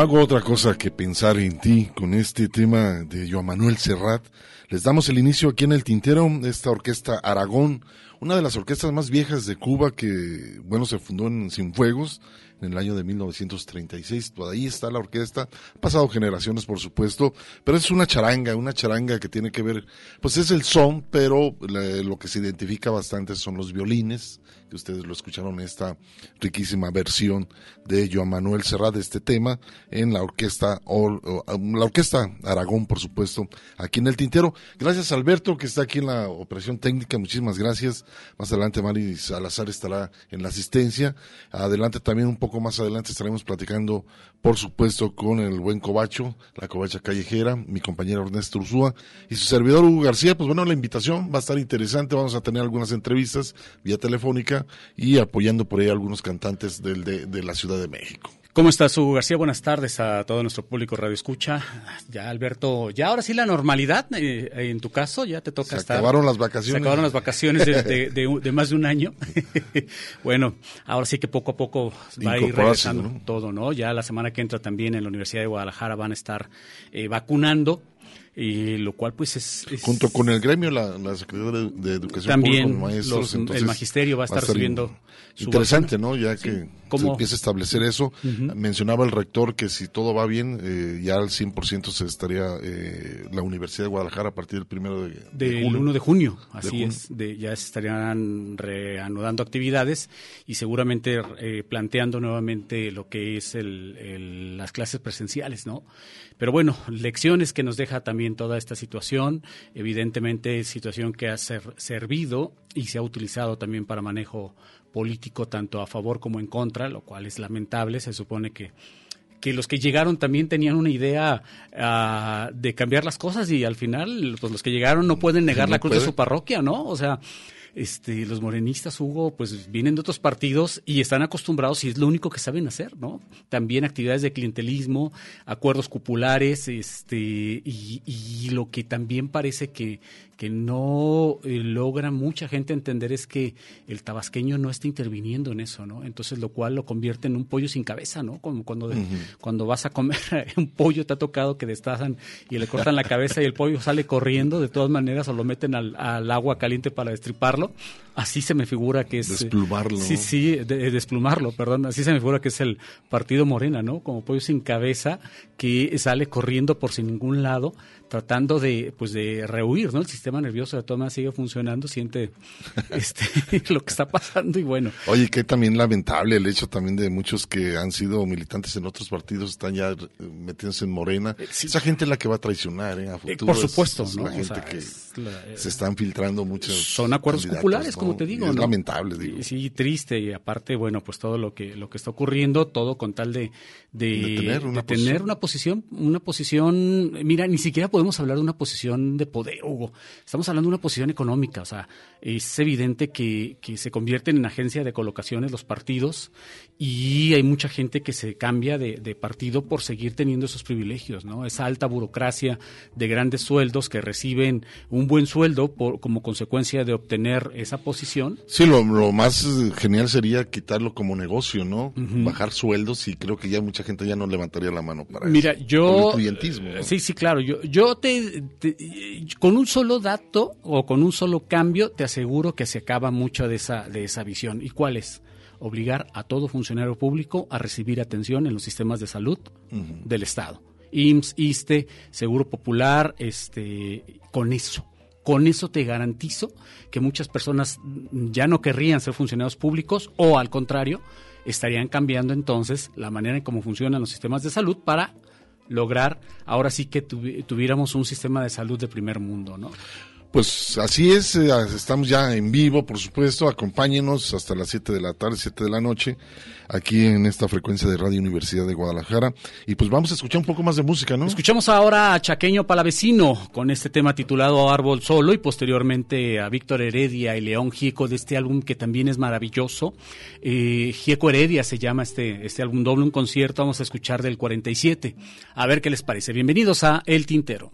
Hago otra cosa que pensar en ti con este tema de Joan Manuel Serrat. Les damos el inicio aquí en el Tintero, esta orquesta Aragón, una de las orquestas más viejas de Cuba que, bueno, se fundó en Cienfuegos en el año de 1936. Todavía está la orquesta, ha pasado generaciones, por supuesto, pero es una charanga, una charanga que tiene que ver, pues es el son, pero lo que se identifica bastante son los violines, que ustedes lo escucharon en esta riquísima versión de Joan Manuel Serrat de este tema en la orquesta, la orquesta Aragón, por supuesto, aquí en el Tintero. Gracias Alberto, que está aquí en la operación técnica, muchísimas gracias. Más adelante Mari Salazar estará en la asistencia. Adelante también, un poco más adelante estaremos platicando, por supuesto, con el buen Cobacho, la Covacha Callejera, mi compañero Ernesto Ursúa y su servidor Hugo García. Pues bueno, la invitación va a estar interesante, vamos a tener algunas entrevistas vía telefónica y apoyando por ahí a algunos cantantes del, de, la Ciudad de México. ¿Cómo estás, Hugo García? Buenas tardes a todo nuestro público Radio Escucha. Ya, Alberto, ya ahora sí la normalidad, eh, en tu caso, ya te toca se estar. acabaron las vacaciones. Se acabaron las vacaciones de, más de un año. bueno, ahora sí que poco a poco va a ir regresando todo, ¿no? Ya la semana que entra también en la Universidad de Guadalajara van a estar eh, vacunando y lo cual pues es, junto con el gremio la, Secretaría de, Educación también maestros, el magisterio va a estar, recibiendo interesante no ya que se empieza a establecer eso. Mencionaba el rector que si todo va bien eh, ya al 100% se estaría eh, la Universidad de Guadalajara a partir del primero de, del 1 de junio así es de, ya se estarían reanudando actividades y seguramente eh, planteando nuevamente lo que es el, las clases presenciales no pero bueno, lecciones que nos deja también toda esta situación, evidentemente situación que ha servido y se ha utilizado también para manejo político tanto a favor como en contra, lo cual es lamentable, se supone que que los que llegaron también tenían una idea ah, de cambiar las cosas y al final pues los que llegaron no pueden negar la cruz de su parroquia, ¿no? O sea, este, los morenistas, Hugo, pues vienen de otros partidos y están acostumbrados y es lo único que saben hacer, ¿no? También actividades de clientelismo, acuerdos cupulares, este, y, y lo que también parece que, que no eh, logra mucha gente entender es que el tabasqueño no está interviniendo en eso, ¿no? Entonces, lo cual lo convierte en un pollo sin cabeza, ¿no? Como cuando, cuando vas a comer un pollo, te ha tocado que destazan y le cortan la cabeza y el pollo sale corriendo, de todas maneras, o lo meten al, al agua caliente para destriparlo. Así se me figura que es... Eh, desplumarlo. sí, sí, desplumarlo, perdón. Así se me figura que es el partido Morena, ¿no? Como pollo sin cabeza que sale corriendo por sin ningún lado tratando de pues de rehuir, ¿no? El sistema nervioso de todas sigue funcionando, siente este lo que está pasando y bueno. Oye, que también lamentable el hecho también de muchos que han sido militantes en otros partidos están ya metiéndose en Morena. Eh, Esa gente es la que va a traicionar ¿eh? a eh, futuro. por supuesto, ¿no? La gente que se están filtrando muchos Son acuerdos populares, como te digo, es lamentable, digo. Sí, triste y aparte, bueno, pues todo lo que lo que está ocurriendo, todo con tal de de, tener, una, tener una posición, una posición, mira, ni siquiera podemos hablar de una posición de poder, Hugo. Estamos hablando de una posición económica. O sea, es evidente que, que se convierten en agencia de colocaciones los partidos y hay mucha gente que se cambia de, de, partido por seguir teniendo esos privilegios, ¿no? Esa alta burocracia de grandes sueldos que reciben un buen sueldo por, como consecuencia de obtener esa posición. Sí, lo, lo más genial sería quitarlo como negocio, ¿no? Bajar sueldos y creo que ya mucha gente ya no levantaría la mano para Mira, yo... el clientismo. Sí, sí, claro. Yo, yo te, Con un solo dato o con un solo cambio te aseguro que se acaba mucho de esa, de esa visión. ¿Y cuál es? obligar a todo funcionario público a recibir atención en los sistemas de salud del Estado. IMSS, ISTE, Seguro Popular, este, con eso. Con eso te garantizo que muchas personas ya no querrían ser funcionarios públicos o al contrario, estarían cambiando entonces la manera en cómo funcionan los sistemas de salud para lograr ahora sí que tuviéramos un sistema de salud de primer mundo, ¿no? Pues así es, eh, estamos ya en vivo, por supuesto, acompáñenos hasta las 7 de la tarde, 7 de la noche, aquí en esta frecuencia de Radio Universidad de Guadalajara. Y pues vamos a escuchar un poco más de música, ¿no? Escuchamos ahora a Chaqueño Palavecino con este tema titulado Árbol Solo y posteriormente a Víctor Heredia y León Gieco de este álbum que también es maravilloso. Eh, Gieco Heredia se llama este, este álbum doble, un concierto, vamos a escuchar del 47. A ver qué les parece. Bienvenidos a El Tintero.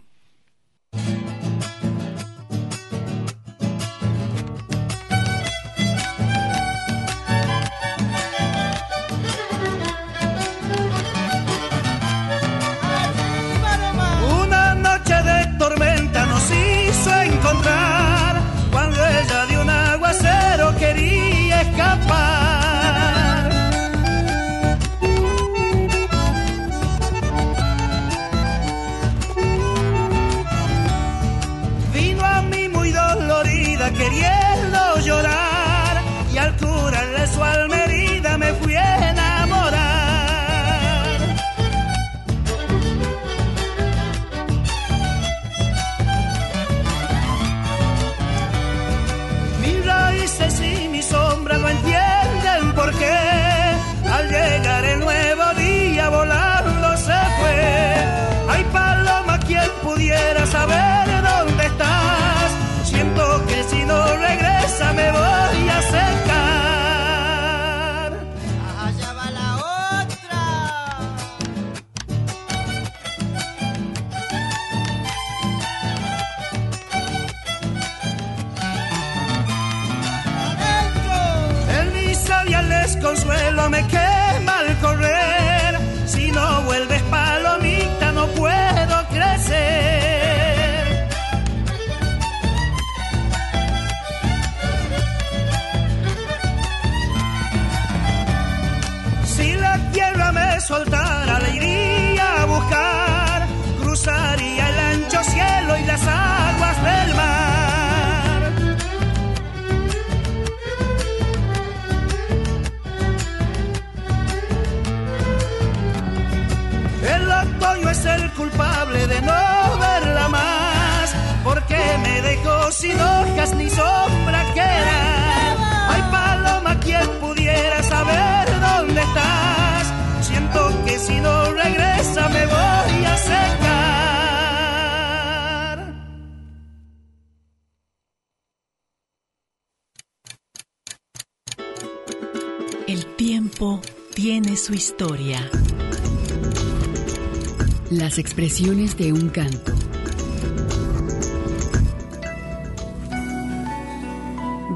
Las expresiones de un canto.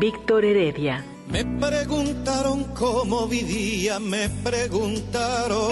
Víctor Heredia. Me preguntaron cómo vivía, me preguntaron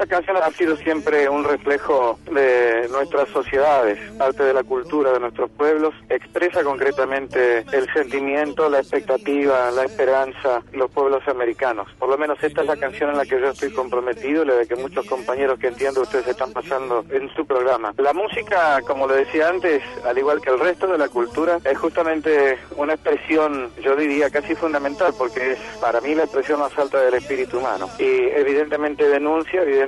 esta canción ha sido siempre un reflejo de nuestras sociedades, parte de la cultura de nuestros pueblos, expresa concretamente el sentimiento, la expectativa, la esperanza de los pueblos americanos. Por lo menos esta es la canción en la que yo estoy comprometido la de que muchos compañeros que entiendo ustedes están pasando en su programa. La música, como lo decía antes, al igual que el resto de la cultura, es justamente una expresión, yo diría, casi fundamental, porque es para mí la expresión más alta del espíritu humano. Y evidentemente denuncia, evidentemente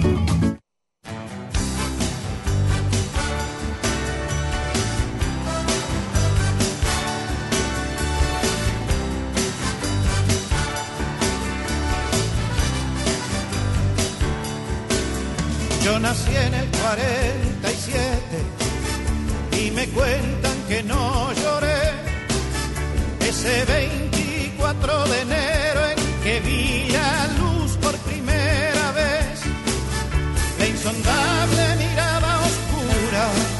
Nací en el 47 y me cuentan que no lloré. Ese 24 de enero en que vi la luz por primera vez, la insondable mirada oscura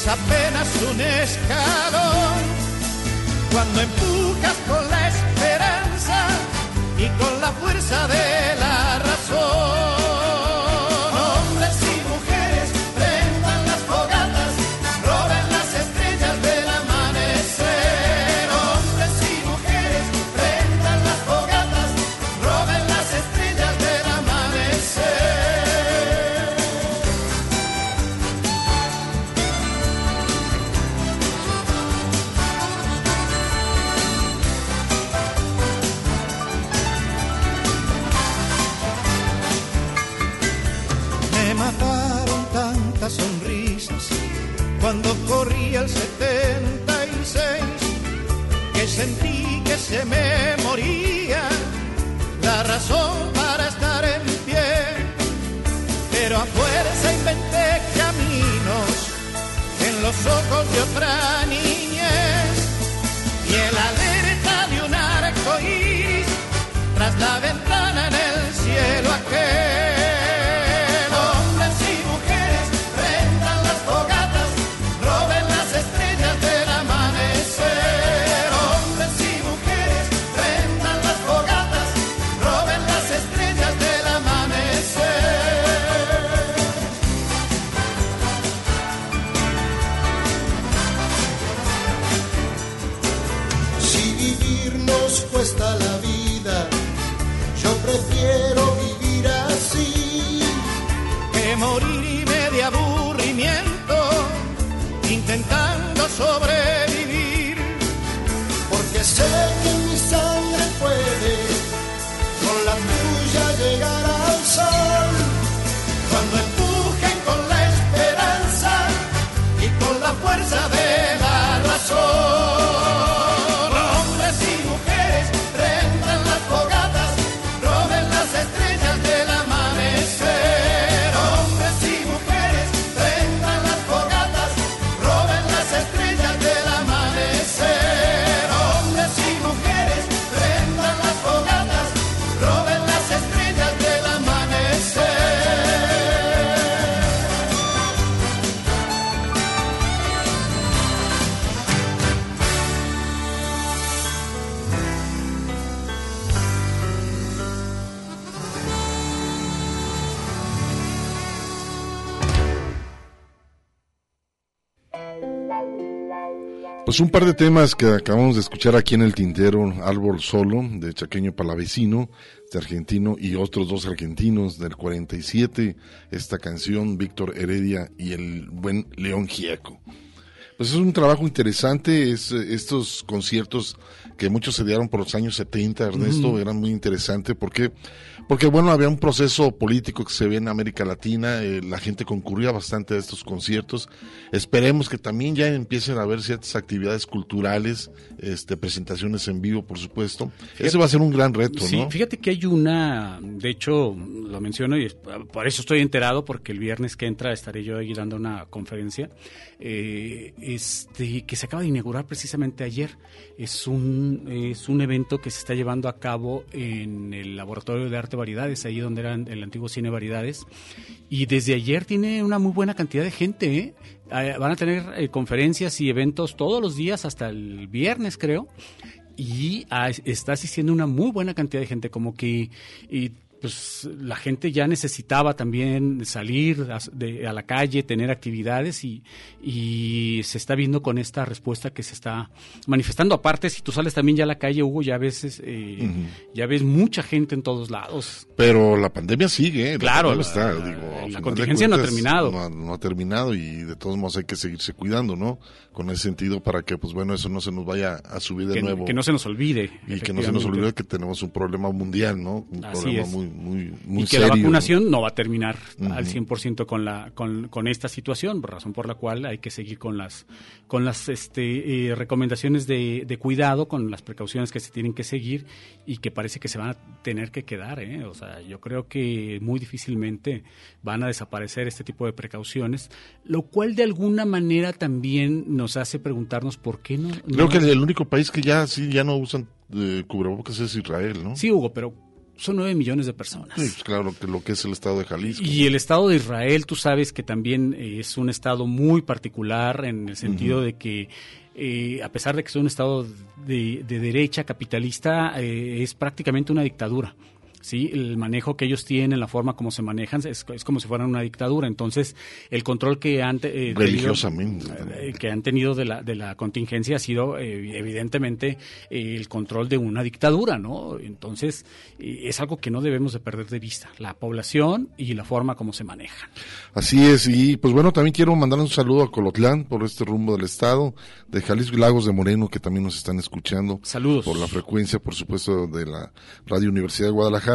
es apenas un escalón. Cuando empujas con la esperanza y con la fuerza de sentí que se me moría la razón para estar en pie, pero a fuerza inventé caminos en los ojos de otra niñez sobre Pues un par de temas que acabamos de escuchar aquí en el tintero, Árbol Solo, de Chaqueño Palavecino, de argentino, y otros dos argentinos del 47, esta canción, Víctor Heredia y el buen León Gieco. Pues es un trabajo interesante, es, estos conciertos que muchos se dieron por los años 70, Ernesto, eran muy interesantes porque porque bueno, había un proceso político que se ve en América Latina, eh, la gente concurría bastante a estos conciertos. Esperemos que también ya empiecen a haber ciertas actividades culturales, este, presentaciones en vivo, por supuesto. Ese va a ser un gran reto, sí, fíjate que hay una, de hecho, lo menciono y por eso estoy enterado, porque el viernes que entra estaré yo ahí dando una conferencia, eh, este, que se acaba de inaugurar precisamente ayer. Es un, es un evento que se está llevando a cabo en el Laboratorio de Arte Variedades, ahí donde era el antiguo Cine Variedades. Y desde ayer tiene una muy buena cantidad de gente. ¿eh? Ah, van a tener eh, conferencias y eventos todos los días hasta el viernes, creo. Y ah, está asistiendo una muy buena cantidad de gente, como que pues la gente ya necesitaba también salir a, la calle, tener actividades y, y, se está viendo con esta respuesta que se está manifestando. Aparte, si tú sales también ya a la calle, Hugo, ya ves, eh, ya ves mucha gente en todos lados. Pero la pandemia sigue, claro, la, está, la contingencia no ha terminado. No, ha terminado y de todos modos hay que seguirse cuidando, ¿no? Con ese sentido para que, pues bueno, eso no se nos vaya a subir de nuevo. Que no se nos olvide. Y que no se nos olvide que tenemos un problema mundial, ¿no? Un problema muy muy, muy y que la vacunación ¿no? va a terminar al 100% con la con, con, esta situación, razón por la cual hay que seguir con las con las este, eh, recomendaciones de, de, cuidado, con las precauciones que se tienen que seguir y que parece que se van a tener que quedar, ¿eh? o sea, yo creo que muy difícilmente van a desaparecer este tipo de precauciones, lo cual de alguna manera también nos hace preguntarnos por qué no. Creo que el único país que ya sí ya no usan eh, cubrebocas es Israel, ¿no? Sí, Hugo, pero son nueve millones de personas. Sí, pues claro, que lo que es el Estado de Jalisco. Y el Estado de Israel, tú sabes que también eh, es un Estado muy particular en el sentido de que eh, a pesar de que es un Estado de, derecha capitalista, eh, es prácticamente una dictadura. ¿Sí? El manejo que ellos tienen, la forma como se manejan, es, como si fueran una dictadura. Entonces, el control que han, eh, Religiosamente. Tenido, eh, que han tenido de la, de la contingencia ha sido, eh, evidentemente, el control de una dictadura, ¿no? Entonces, es algo que no debemos de perder de vista, la población y la forma como se manejan. Así es, y pues bueno, también quiero mandar un saludo a Colotlán por este rumbo del Estado, de Jalisco y Lagos de Moreno, que también nos están escuchando. Saludos. Por la frecuencia, por supuesto, de la Radio Universidad de Guadalajara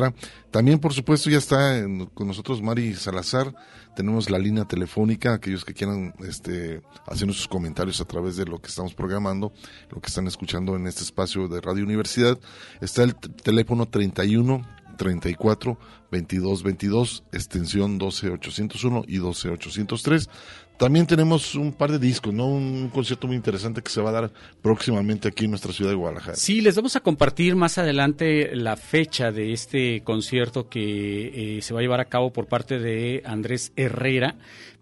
también, por supuesto, ya está con nosotros Mari Salazar. Tenemos la línea telefónica, aquellos que quieran este, hacer sus comentarios a través de lo que estamos programando, lo que están escuchando en este espacio de Radio Universidad. Está el teléfono 31 34 22 22, extensión 12801 y 12803. También tenemos un par de discos, ¿no? Un concierto muy interesante que se va a dar próximamente aquí en nuestra ciudad de Guadalajara. Sí, les vamos a compartir más adelante la fecha de este concierto que eh, se va a llevar a cabo por parte de Andrés Herrera,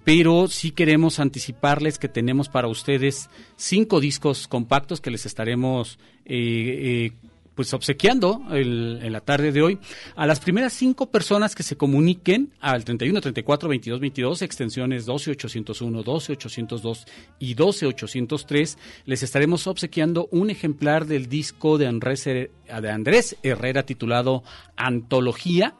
pero sí queremos anticiparles que tenemos para ustedes cinco discos compactos que les estaremos eh, eh pues obsequiando en la tarde de hoy a las primeras cinco personas que se comuniquen al 31 34 22 22 extensiones 12 801 12 802 y 12 803 les estaremos obsequiando un ejemplar del disco de Andrés, de Andrés Herrera titulado Antología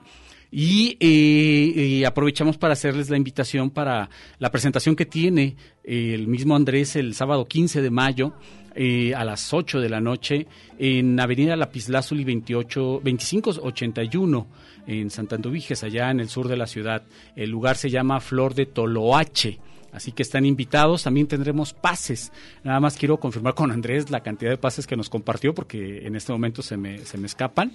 y, eh, aprovechamos para hacerles la invitación para la presentación que tiene el mismo Andrés el sábado 15 de mayo eh, a las 8 de la noche en Avenida Lapislázuli 28, 2581 en Santanduviges, allá en el sur de la ciudad. El lugar se llama Flor de Toloache. Así que están invitados, también tendremos pases. Nada más quiero confirmar con Andrés la cantidad de pases que nos compartió porque en este momento se me, se me escapan.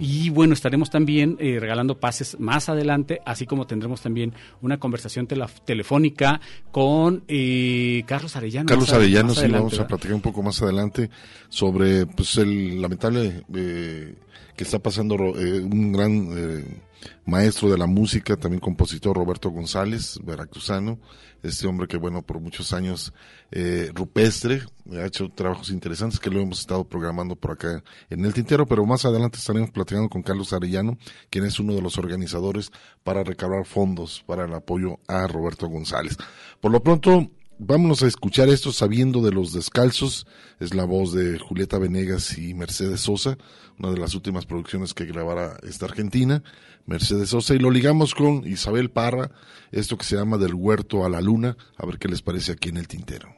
Y bueno, estaremos también eh, regalando pases más adelante, así como tendremos también una conversación telefónica con eh, Carlos Arellano. Carlos Arellano, sí, vamos a platicar un poco más adelante sobre pues el lamentable eh, que está pasando un gran maestro de la música, también compositor Roberto González, veracruzano, este hombre que bueno, por muchos años eh, rupestre, ha hecho trabajos interesantes que lo hemos estado programando por acá en el tintero, pero más adelante estaremos platicando con Carlos Arellano, quien es uno de los organizadores para recabar fondos para el apoyo a Roberto González. Por lo pronto, vámonos a escuchar esto sabiendo de los descalzos. Es la voz de Julieta Venegas y Mercedes Sosa, una de las últimas producciones que grabará esta argentina, Mercedes Sosa, y lo ligamos con Isabel Parra, esto que se llama Del Huerto a la Luna, a ver qué les parece aquí en el tintero.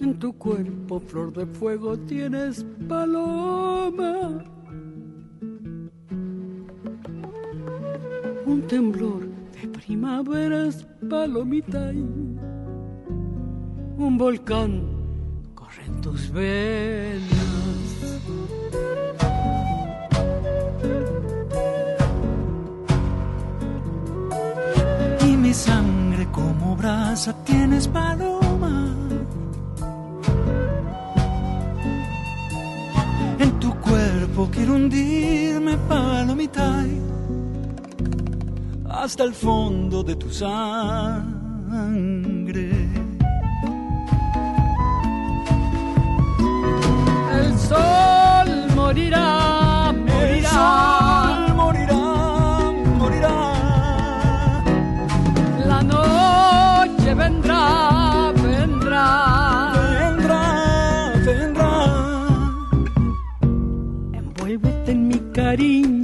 En tu cuerpo, flor de fuego, tienes paloma. Un temblor de primaveras, palomita. Un volcán corre en tus venas. Y mi sangre como brasa tienes paloma. En tu cuerpo quiero hundirme palomita hasta el fondo de tu sangre. El sol morirá, morirá. El sol morirá, morirá. La noche vendrá, vendrá. Vendrá, vendrá. Envuélvete en mi cariño,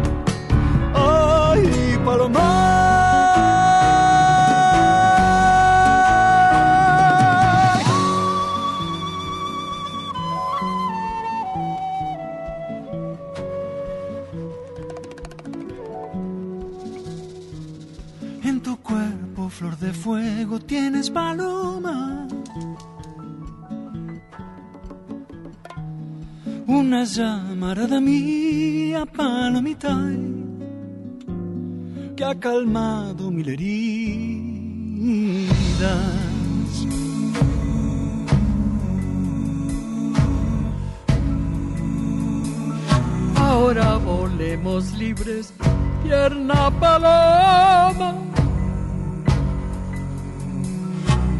Una llamarada mía, palomita, ha calmado mil heridas. ahora volemos libres, tierna paloma.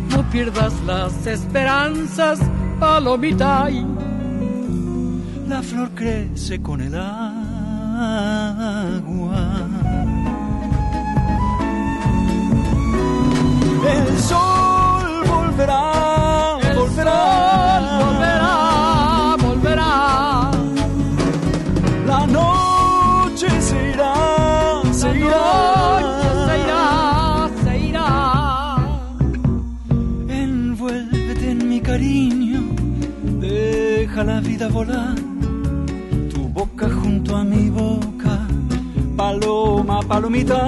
No pierdas las esperanzas, palomita. La flor crece con el agua. El sol volverá, El volverá, sol volverá, volverá. La noche se irá, se La irá. noche se irá, se irá. Envuélvete en mi cariño, deja la vida volar. Tu boca junto a mi boca, paloma, palomita.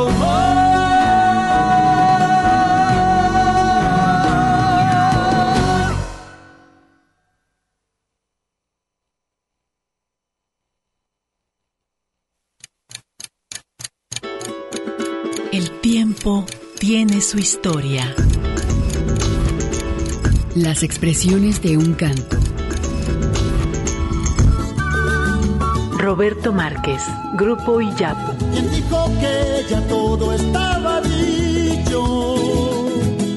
Tiene su historia. Las expresiones de un canto. Roberto Márquez, Grupo Iyapu. Quien dijo que ya todo estaba dicho.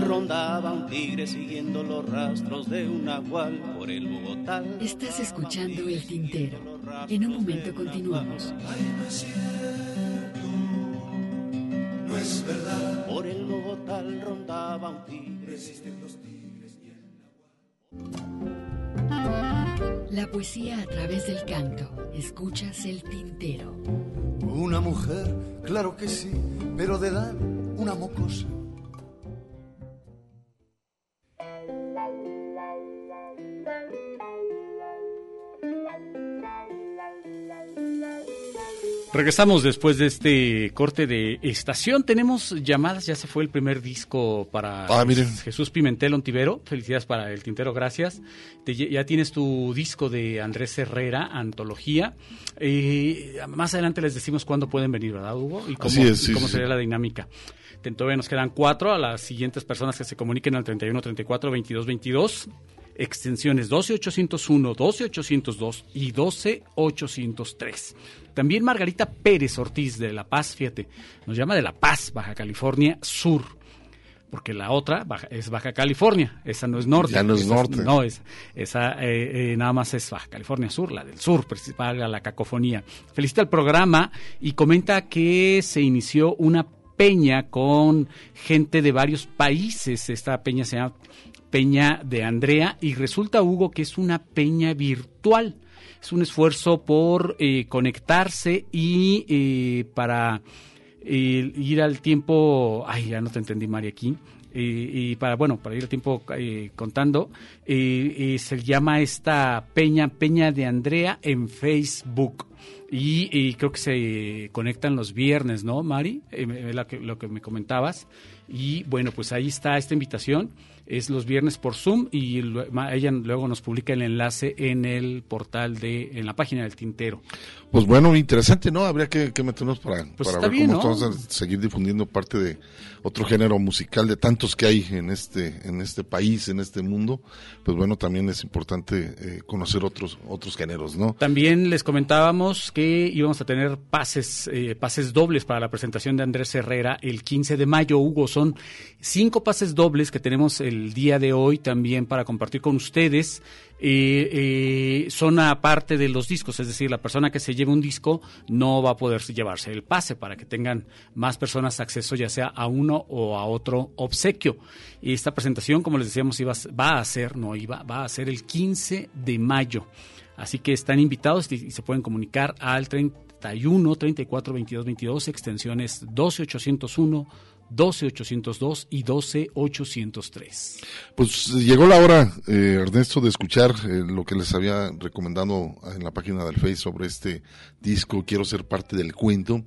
Rondaba un tigre siguiendo los rastros de un nahual por el Bogotá. Estás escuchando El Tintero. En un momento continuamos. No es verdad. Por el Bogotá rondaba un tigre. La poesía a través del canto. Escuchas el tintero. Una mujer, claro que sí, pero de edad una mocosa. Regresamos después de este corte de estación. Tenemos llamadas, ya se fue el primer disco para ah, Jesús Pimentel Ontivero. Felicidades para el Tintero, gracias. ya tienes tu disco de Andrés Herrera, Antología. Eh, más adelante les decimos cuándo pueden venir, ¿verdad, Hugo? Y cómo, cómo sería la dinámica. Todavía nos quedan cuatro a las siguientes personas que se comuniquen al 31 34 22 22 extensiones 12801, 12802 y 12803. También Margarita Pérez Ortiz de La Paz, fíjate, nos llama de La Paz, Baja California Sur. Porque la otra es Baja California, esa no es norte. Ya no es norte. no, es, esa eh, eh, nada más es Baja California Sur, la del sur, principal a la cacofonía. Felicita el programa y comenta que se inició una peña con gente de varios países. Esta peña se llama Peña de Andrea y resulta, Hugo, que es una peña virtual. Es un esfuerzo por eh, conectarse y eh, para eh, ir al tiempo, ay, ya no te entendí, María, aquí, y para, bueno, para ir al tiempo contando, se llama esta peña, Peña de Andrea en Facebook. Y, creo que se conectan los viernes, ¿no, Mari? lo que me comentabas. Y bueno, pues ahí está esta invitación es los viernes por Zoom y ella luego nos publica el enlace en el portal de, en la página del Tintero. Pues bueno, interesante, ¿no? Habría que, meternos para, pues para ver cómo vamos a seguir difundiendo parte de otro género musical de tantos que hay en este, en este país, en este mundo. Pues bueno, también es importante eh, conocer otros, otros géneros, ¿no? También les comentábamos que íbamos a tener pases, eh, pases dobles para la presentación de Andrés Herrera el 15 de mayo, Hugo. Son cinco pases dobles que tenemos el día de hoy también para compartir con ustedes. Eh, eh, son aparte de los discos, es decir, la persona que se lleve un disco no va a poder llevarse el pase para que tengan más personas acceso ya sea a uno o a otro obsequio. Y esta presentación, como les decíamos, iba, va a ser, no iba, va a ser el 15 de mayo. Así que están invitados y, se pueden comunicar al 31 34 22 22 extensiones 12801 12802 y 12803. Pues llegó la hora, eh, Ernesto, de escuchar eh, lo que les había recomendado en la página del Face sobre este disco, Quiero ser parte del cuento.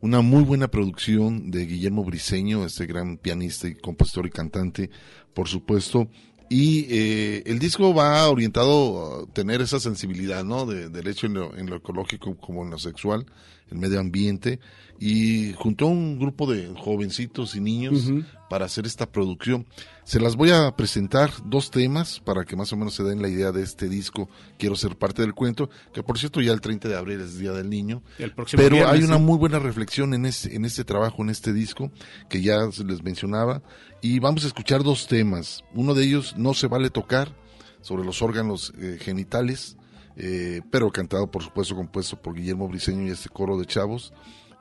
Una muy buena producción de Guillermo Briseño, este gran pianista y compositor y cantante, por supuesto. Y eh, el disco va orientado a tener esa sensibilidad, ¿no? De, del hecho en lo, en lo ecológico como en lo sexual, el medio ambiente y juntó un grupo de jovencitos y niños para hacer esta producción. Se las voy a presentar dos temas para que más o menos se den la idea de este disco. Quiero ser parte del cuento, que por cierto ya el 30 de abril es Día del Niño. pero hay una muy buena reflexión en este, en este trabajo, en este disco, que ya les mencionaba. Y vamos a escuchar dos temas. Uno de ellos, No se vale tocar, sobre los órganos eh, genitales. Eh, pero cantado por supuesto compuesto por Guillermo Briseño y este coro de chavos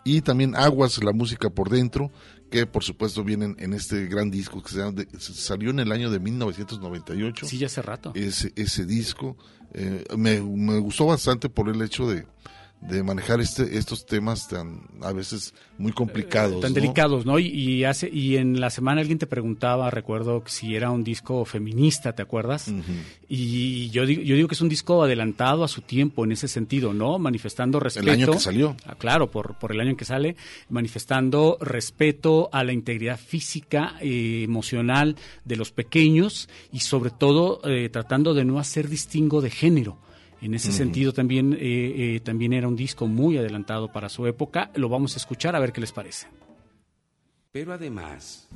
y también Aguas, la música por dentro, que por supuesto vienen en este gran disco que se salió en el año de 1998. Sí, ya hace rato. Ese, ese disco eh, me, me, gustó bastante por el hecho de, de manejar este, estos temas tan a veces muy complicados. tan delicados, ¿no? Y, hace, y en la semana alguien te preguntaba, recuerdo si era un disco feminista, ¿te acuerdas? Y yo digo, yo digo que es un disco adelantado a su tiempo en ese sentido, ¿no? Manifestando respeto. El año que salió. Ah, claro, por, por el año en que sale, manifestando respeto a la integridad física, eh, emocional de los pequeños y sobre todo eh, tratando de no hacer distingo de género en ese sentido también, eh, eh, también era un disco muy adelantado para su época. Lo vamos a escuchar a ver qué les parece. Pero además,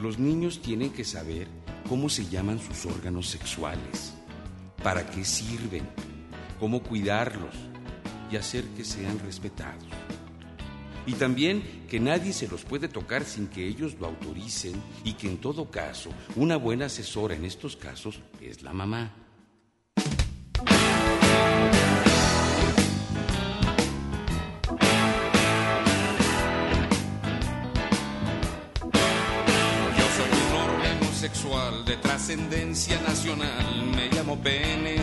los niños tienen que saber cómo se llaman sus órganos sexuales, para qué sirven, cómo cuidarlos y hacer que sean respetados. Y también que nadie se los puede tocar sin que ellos lo autoricen y que en todo caso una buena asesora en estos casos es la mamá. Yo soy un órgano sexual de trascendencia nacional, me llamo Pene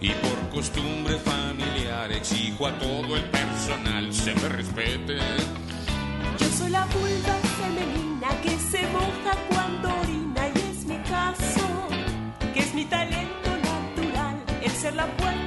y por costumbre familiar exijo a todo el personal se me respete. Yo soy la vulva femenina que se moja cuando orina y es mi caso, que es mi talento ser la puerta.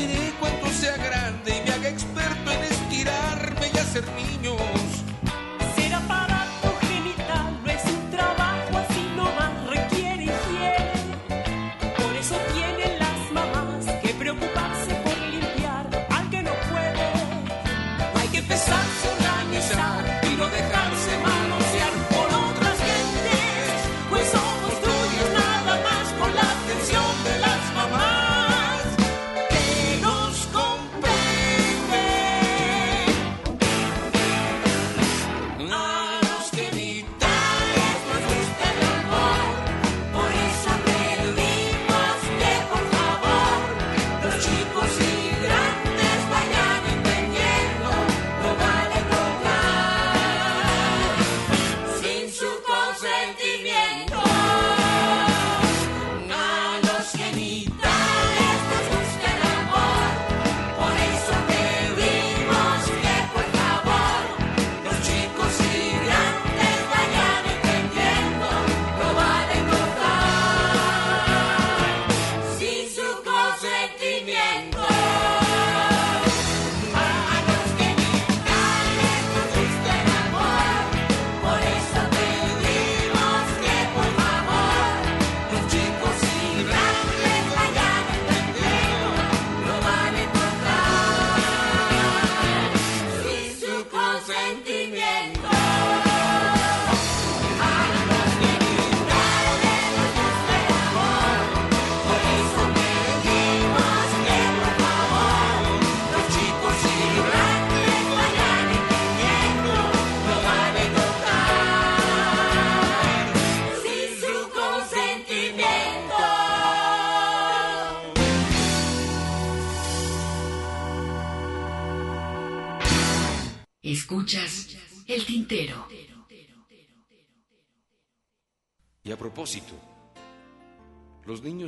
it is.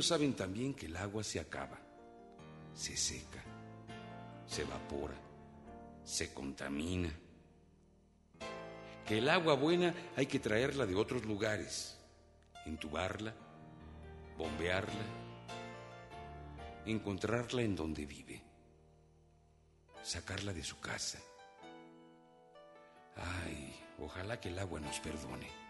saben también que el agua se acaba, se seca, se evapora, se contamina. Que el agua buena hay que traerla de otros lugares, entubarla, bombearla, encontrarla en donde vive, sacarla de su casa. Ay, ojalá que el agua nos perdone.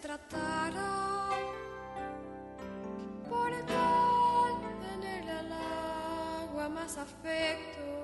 tratara por contener al agua más afecto.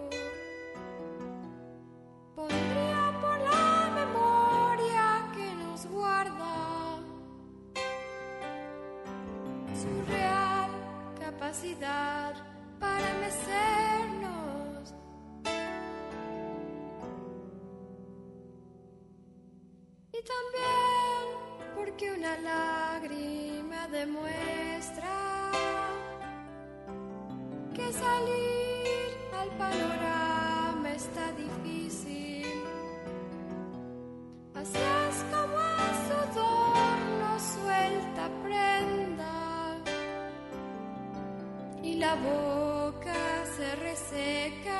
salir al panorama está difícil. Así como el sudor nos suelta prenda y la boca se reseca.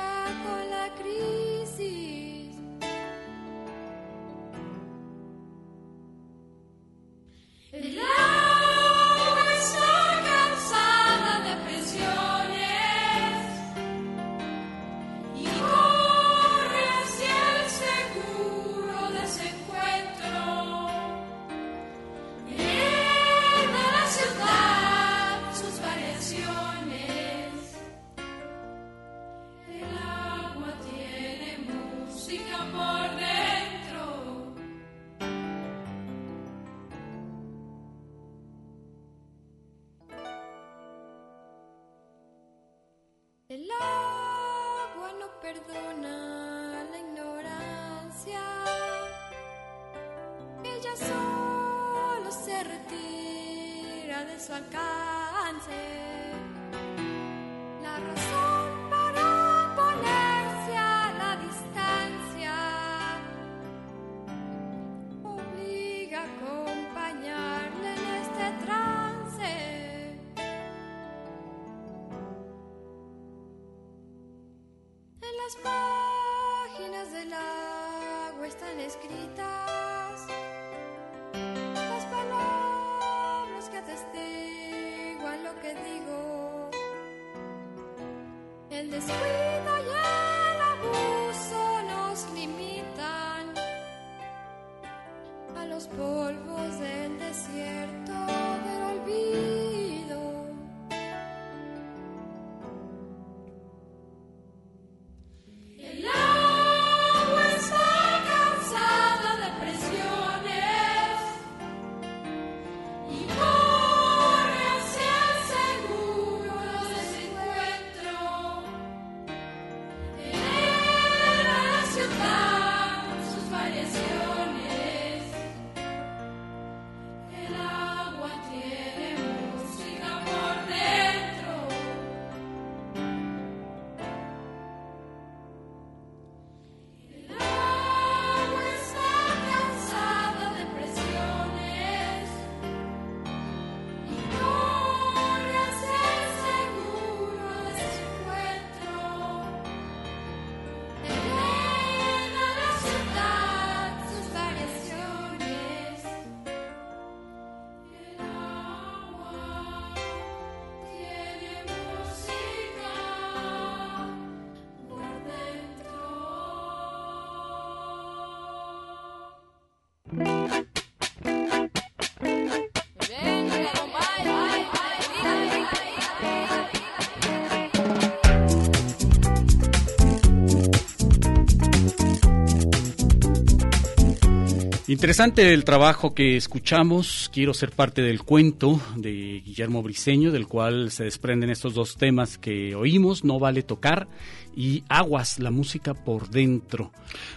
Interesante el trabajo que escuchamos. Quiero ser parte del cuento de Guillermo Briseño, del cual se desprenden estos dos temas que oímos, No vale tocar y Aguas, la música por dentro.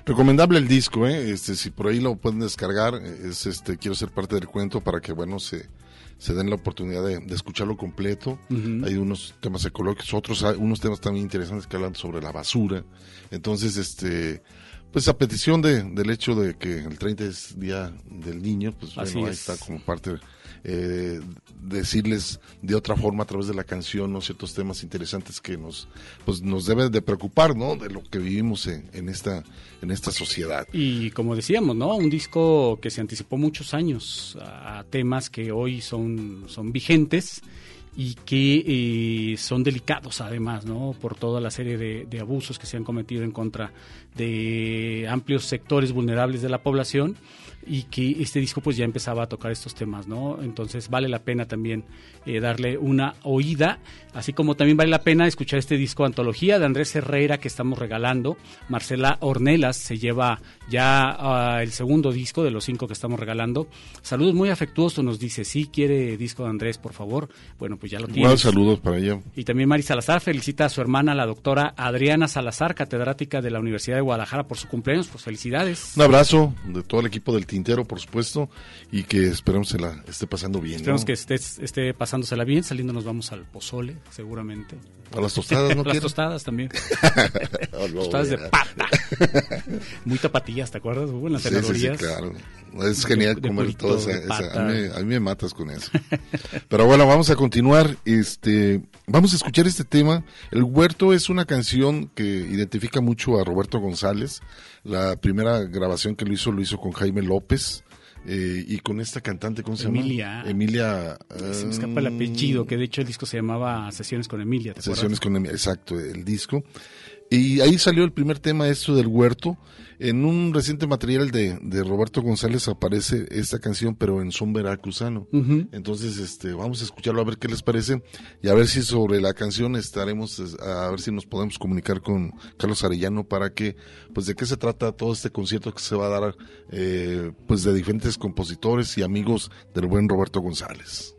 Recomendable el disco, ¿eh? Este, si por ahí lo pueden descargar, es este, quiero ser parte del cuento para que, bueno, se, se den la oportunidad de, de escucharlo completo. Hay unos temas ecológicos, otros, unos temas también interesantes que hablan sobre la basura. Entonces, este, pues a petición de, del hecho de que el 30 es Día del Niño, pues Así bueno, ahí es. está como parte eh, decirles de otra forma a través de la canción ¿no? ciertos temas interesantes que nos pues nos debe de preocupar no de lo que vivimos en, en esta en esta sociedad Y como decíamos, ¿no? Un disco que se anticipó muchos años a, a temas que hoy son, son vigentes y que eh, son delicados además, ¿no? Por toda la serie de, de abusos que se han cometido en contra de amplios sectores vulnerables de la población y que este disco pues ya empezaba a tocar estos temas, ¿no? Entonces vale la pena también eh, darle una oída, así como también vale la pena escuchar este disco antología de Andrés Herrera que estamos regalando. Marcela Ornelas se lleva ya ah, el segundo disco de los cinco que estamos regalando. Saludos muy afectuosos, nos dice, sí quiere disco de Andrés, por favor. Bueno, pues ya lo tiene. Igual saludos para ella Y también Mari Salazar felicita a su hermana, la doctora Adriana Salazar, catedrática de la Universidad de Guadalajara, por su cumpleaños. Pues felicidades. un abrazo de todo el equipo del Tintero por supuesto y que esperemos se la esté pasando bien Esperemos ¿no? que esté, esté pasándosela bien. Saliendo nos vamos al pozole, seguramente. A las tostadas, ¿no Las quieres? tostadas también. Oh, no, tostadas de pata. Muy tapatillas, ¿te acuerdas? Hubo en las Sí, sí, claro. Es genial de comer purito, toda esa, de esa- pata. a, mí, a mí me matas con eso. Pero bueno, vamos a continuar. Este, vamos a escuchar este tema. El Huerto es una canción que identifica mucho a Roberto González. La primera grabación que lo hizo lo hizo con Jaime López. eh, y con esta cantante, ¿cómo se Emilia. llama? Emilia. Se me escapa el apellido, que de hecho el disco se llamaba Sesiones con Emilia. ¿te acuerdas? Sesiones con Emilia, exacto, el disco. Y ahí salió el primer tema, esto del huerto. En un reciente material de, de Roberto González aparece esta canción, pero en son veracruzano. Entonces, este, vamos a escucharlo a ver qué les parece y a ver si sobre la canción estaremos, es, a ver si nos podemos comunicar con Carlos Arellano para que, pues, de qué se trata todo este concierto que se va a dar, eh, pues, de diferentes compositores y amigos del buen Roberto González.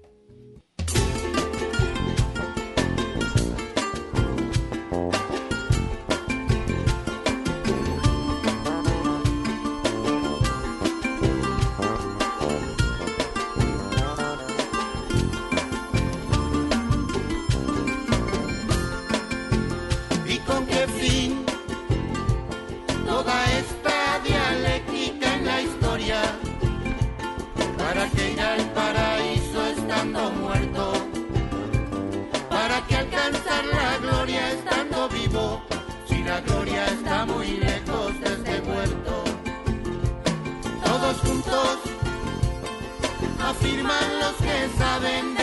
Que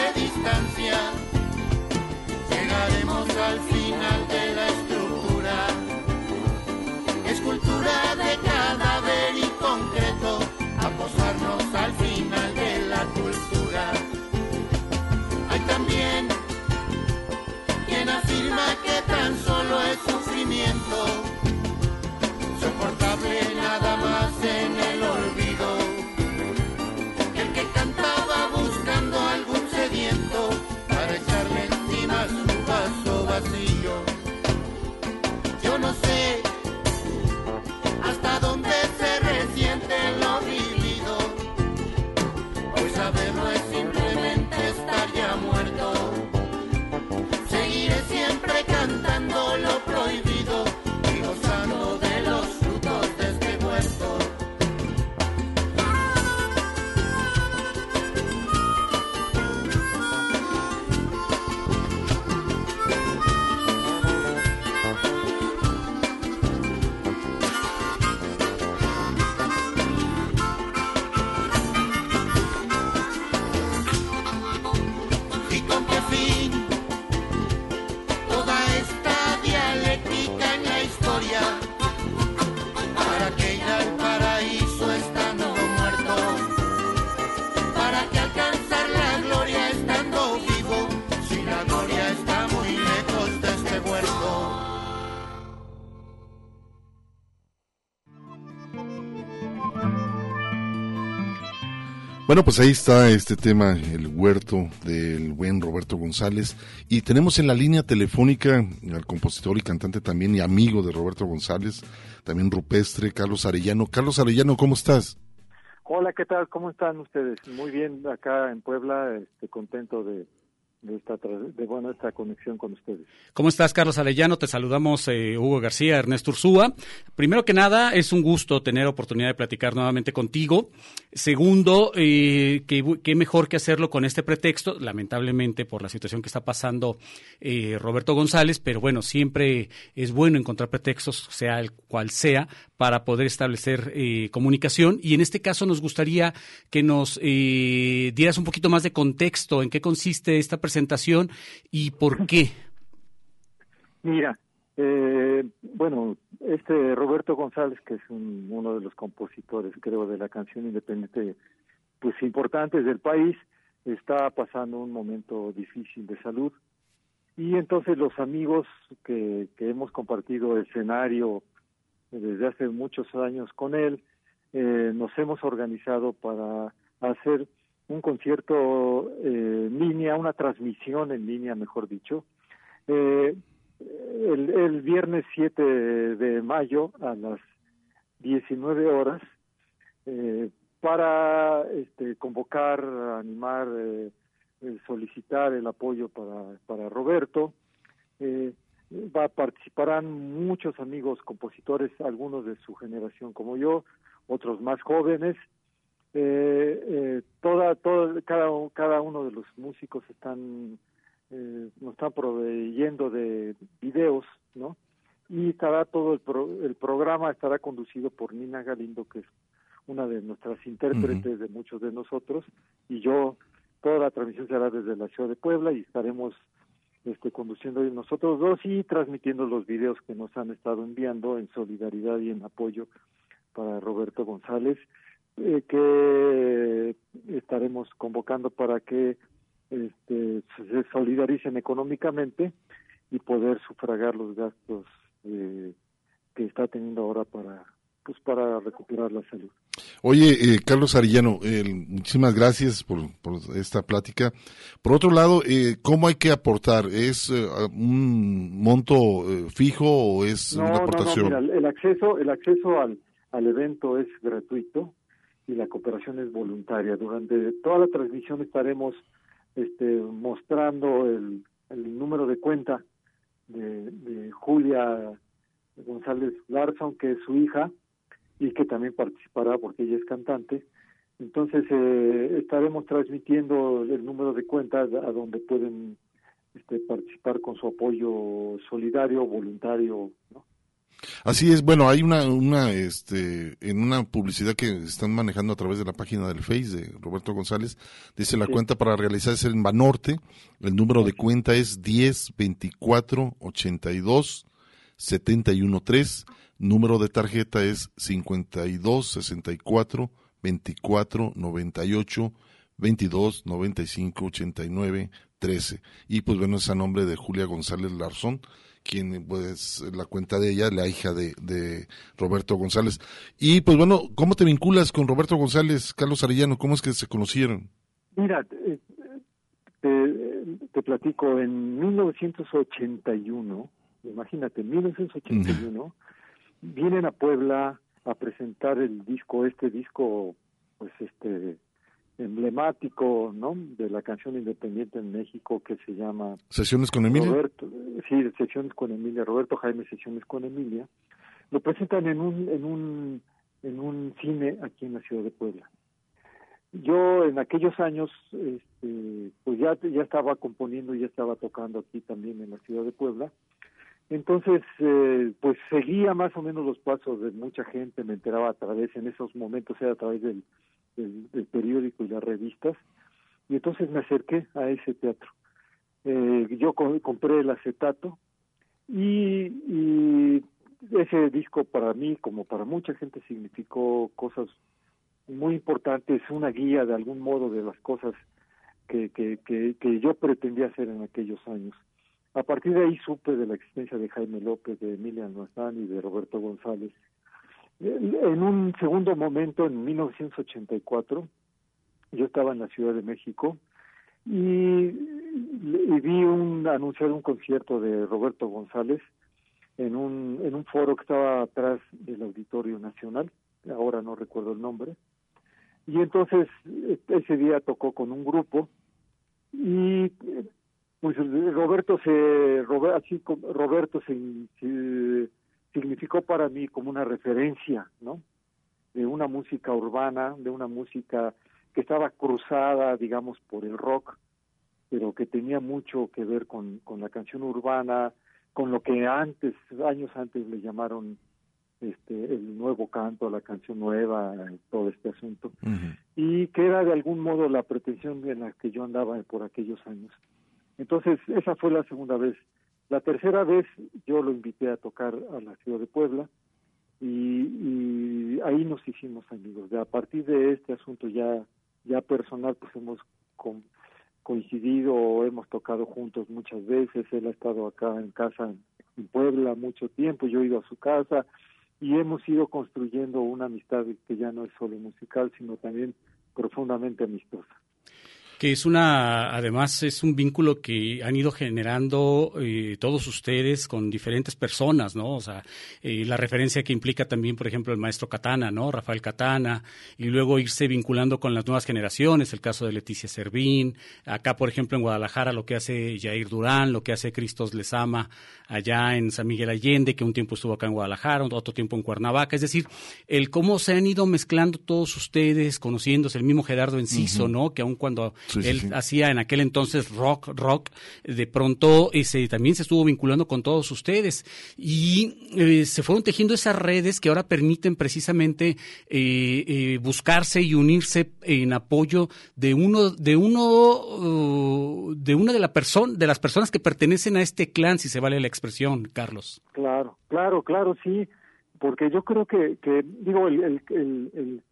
Bueno, pues ahí está este tema, el huerto del buen Roberto González. Y tenemos en la línea telefónica al compositor y cantante también y amigo de Roberto González, también rupestre, Carlos Arellano. Carlos Arellano, ¿cómo estás? Hola, ¿qué tal? ¿Cómo están ustedes? Muy bien, acá en Puebla, este, contento de, de esta de bueno esta conexión con ustedes. ¿Cómo estás, Carlos Arellano? Te saludamos eh, Hugo García, Ernesto Ursúa. Primero que nada, es un gusto tener oportunidad de platicar nuevamente contigo. Segundo, eh, qué mejor que hacerlo con este pretexto, lamentablemente por la situación que está pasando eh, Roberto González, pero bueno, siempre es bueno encontrar pretextos, sea el cual sea, para poder establecer eh, comunicación. Y en este caso nos gustaría que nos eh, dieras un poquito más de contexto en qué consiste esta presentación y por qué. Mira, eh, bueno, este Roberto González, que es un- uno de los compositores, creo, de la canción independiente, pues importantes del país, está pasando un momento difícil de salud. Y entonces los amigos que, que hemos compartido escenario desde hace muchos años con él, eh, nos hemos organizado para hacer un concierto eh, en línea, una transmisión en línea, mejor dicho, eh, el, viernes 7 de mayo a las 19 horas eh, para este, convocar, animar, solicitar el apoyo para, para Roberto. Eh, va, participarán muchos amigos compositores, algunos de su generación como yo, otros más jóvenes. Eh, eh, toda, toda, cada, cada uno de los músicos están eh, nos están proveyendo de videos, ¿no? Y estará todo el, pro- el programa estará conducido por Nina Galindo, que es una de nuestras intérpretes de muchos de nosotros, y yo, toda la transmisión será desde la ciudad de Puebla y estaremos este, conduciendo nosotros dos y transmitiendo los videos que nos han estado enviando en solidaridad y en apoyo para Roberto González, eh, que estaremos convocando para que este, se solidaricen económicamente y poder sufragar los gastos eh, que está teniendo ahora para pues para recuperar la salud. Oye, eh, Carlos Arellano, eh, muchísimas gracias por, por esta plática. Por otro lado, eh, ¿cómo hay que aportar? ¿Es eh, un monto eh, fijo o es No, una no, no, aportación? mira, el acceso, el acceso al, al evento es gratuito y la cooperación es voluntaria. Durante toda la transmisión estaremos este, mostrando el, el número de cuenta de, de Julia González Larson, que es su hija, y que también participará porque ella es cantante. Entonces eh, estaremos transmitiendo el número de cuentas a donde pueden este, participar con su apoyo solidario, voluntario. ¿no? Así es, bueno, hay una, una, este, en una publicidad que están manejando a través de la página del Face de Roberto González, dice la cuenta para realizar es en Banorte, el número de cuenta es 10 24 82 71 3, número de tarjeta es 52 64 24 98 22 95 89 13. Y pues bueno, es a nombre de Julia González Larzón, quien pues la cuenta de ella, la hija de, de Roberto González. Y pues bueno, ¿cómo te vinculas con Roberto González, Carlos Arellano? ¿Cómo es que se conocieron? Mira, eh, te, te platico, en 1981, imagínate, en 1981, vienen a Puebla a presentar el disco, este disco, pues este emblemático, ¿no? De la canción independiente en México que se llama ¿Sesiones con Emilia? Roberto, sí, Sesiones con Emilia, Roberto Jaime Sesiones con Emilia. Lo presentan en un en un en un cine aquí en la ciudad de Puebla. Yo en aquellos años, este, pues ya ya estaba componiendo, ya estaba tocando aquí también en la ciudad de Puebla. Entonces, eh, pues seguía más o menos los pasos de mucha gente, me enteraba a través, en esos momentos era a través del, del, periódico y las revistas, y entonces me acerqué a ese teatro. Eh, yo co- compré el acetato y, y ese disco para mí, como para mucha gente, significó cosas muy importantes, una guía de algún modo de las cosas que, que, que yo pretendía hacer en aquellos años. A partir de ahí supe de la existencia de Jaime López, de Emilia Almazán y de Roberto González. En un segundo momento, en 1984, yo estaba en la Ciudad de México y, y vi un anunciado un concierto de Roberto González en un, en un foro que estaba atrás del Auditorio Nacional, ahora no recuerdo el nombre, y entonces e- ese día tocó con un grupo y pues Roberto se así Roberto se, se significó para mí como una referencia, ¿no? De una música urbana, de una música que estaba cruzada, digamos, por el rock, pero que tenía mucho que ver con, con la canción urbana, con lo que antes, años antes le llamaron este el nuevo canto, la canción nueva, todo este asunto, y que era de algún modo la pretensión en la que yo andaba por aquellos años. Entonces, esa fue la segunda vez. La tercera vez yo lo invité a tocar a la ciudad de Puebla y, y ahí nos hicimos amigos. De, a partir de este asunto ya, ya personal, pues hemos con- coincidido, hemos tocado juntos muchas veces. Él ha estado acá en casa en, en Puebla mucho tiempo, yo he ido a su casa y hemos ido construyendo una amistad que ya no es solo musical, sino también profundamente amistosa. Que es una, además es un vínculo que han ido generando eh, todos ustedes con diferentes personas, ¿no? O sea, eh, la referencia que implica también, por ejemplo, el maestro Catana, ¿no? Rafael Catana, y luego irse vinculando con las nuevas generaciones, el caso de Leticia Servín, acá, por ejemplo, en Guadalajara, lo que hace Jair Durán, lo que hace Cristos Lezama allá en San Miguel Allende, que un tiempo estuvo acá en Guadalajara, otro tiempo en Cuernavaca, es decir, el cómo se han ido mezclando todos ustedes, conociéndose, el mismo Gerardo Enciso. ¿no? Que aun cuando Sí, él sí. hacía en aquel entonces rock, rock, de pronto ese, también se estuvo vinculando con todos ustedes y eh, se fueron tejiendo esas redes que ahora permiten precisamente eh, eh, buscarse y unirse en apoyo de uno, de uno, uh, de una de la persona, de las personas que pertenecen a este clan, si se vale la expresión, Carlos. Claro, claro, claro, sí, porque yo creo que, que digo, el, el, el, el,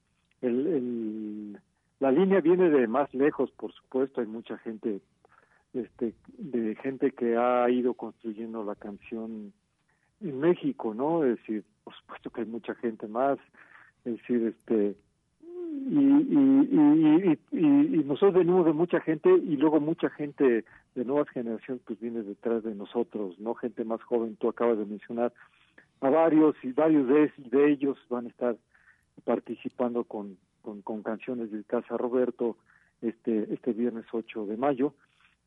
el- el- la línea viene de más lejos, por supuesto, hay mucha gente, este, de gente que ha ido construyendo la canción en México, ¿no? Es decir, por supuesto que hay mucha gente más, es decir, este, y, y, y, y, nosotros venimos de mucha gente y luego mucha gente de nuevas generaciones pues viene detrás de nosotros, ¿no? Gente más joven, tú acabas de mencionar a varios y varios de, de ellos van a estar participando con, con, con canciones de Casa Roberto este este viernes 8 de mayo.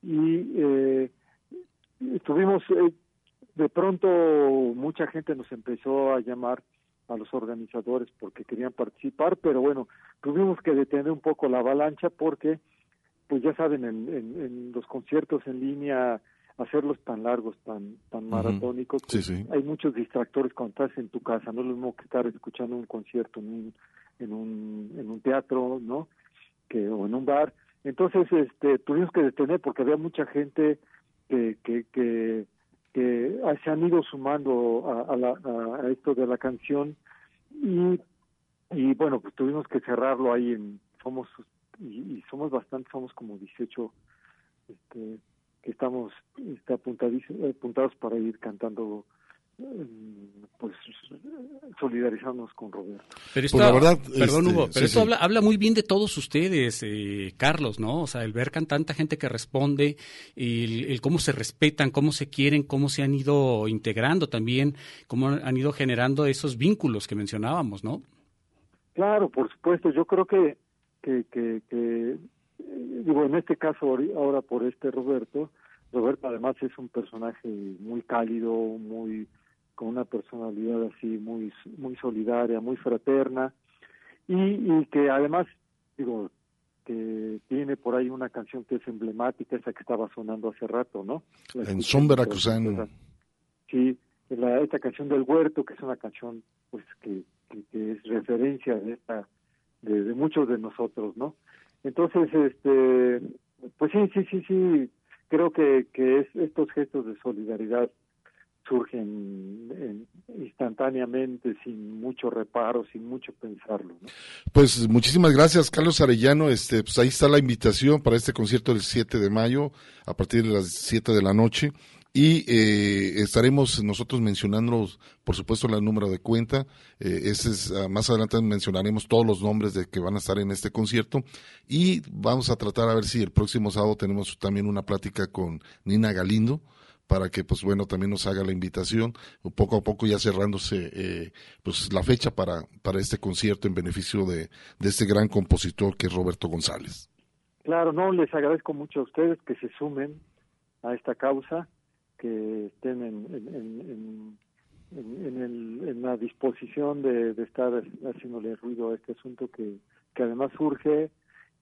Y eh, estuvimos eh, de pronto mucha gente nos empezó a llamar a los organizadores porque querían participar, pero bueno, tuvimos que detener un poco la avalancha porque, pues ya saben, en, en, en los conciertos en línea, hacerlos tan largos, tan tan maratónicos, pues, sí. hay muchos distractores cuando estás en tu casa, no es lo mismo que estar escuchando un concierto en un, en un, en un teatro, ¿no? Que, o en un bar. Entonces, este, tuvimos que detener porque había mucha gente que, que, que, que se han ido sumando a, a, la, a, a esto de la canción y, y bueno, pues tuvimos que cerrarlo ahí en, somos, y, y somos bastante, somos como 18, este, estamos este, apuntadiz- apuntados para ir cantando, eh, pues solidarizarnos con Roberto. Pero esto, Pues la verdad, perdón este, Hugo, sí, pero esto sí. Habla, habla muy bien de todos ustedes, eh, Carlos, ¿no? O sea, el ver can tanta gente que responde, el, el cómo se respetan, cómo se quieren, cómo se han ido integrando también, cómo han ido generando esos vínculos que mencionábamos, ¿no? Claro, por supuesto. Yo creo que, que, que, que, eh, digo, en este caso ahora por este Roberto, Roberto además es un personaje muy cálido, muy con una personalidad así muy muy solidaria, muy fraterna y, y que además digo que tiene por ahí una canción que es emblemática, esa que estaba sonando hace rato, ¿no? La En son veracruzano. Sí, la, esta canción del huerto, que es una canción pues que, que, que es referencia de esta de, de muchos de nosotros, ¿no? Entonces, este, pues sí, sí, sí, sí, creo que, que es, estos gestos de solidaridad surgen en- instantáneamente, sin mucho reparo, sin mucho pensarlo. Pues muchísimas gracias, Carlos Arellano. Este, pues ahí está la invitación para este concierto del 7 de mayo a partir de las 7 de la noche. Y eh, estaremos nosotros mencionando, por supuesto, el número de cuenta. Eh, ese es, ah, más adelante mencionaremos todos los nombres de que van a estar en este concierto. Y vamos a tratar a ver si el próximo sábado tenemos también una plática con Nina Galindo para que pues bueno también nos haga la invitación poco a poco ya cerrándose eh, pues la fecha para para este concierto en beneficio de, de este gran compositor que es Roberto González Claro, no, les agradezco mucho a ustedes que se sumen a esta causa, que estén en, en, en, en, en- en el- en la disposición de, de estar haciéndole ruido a este asunto que, que además surge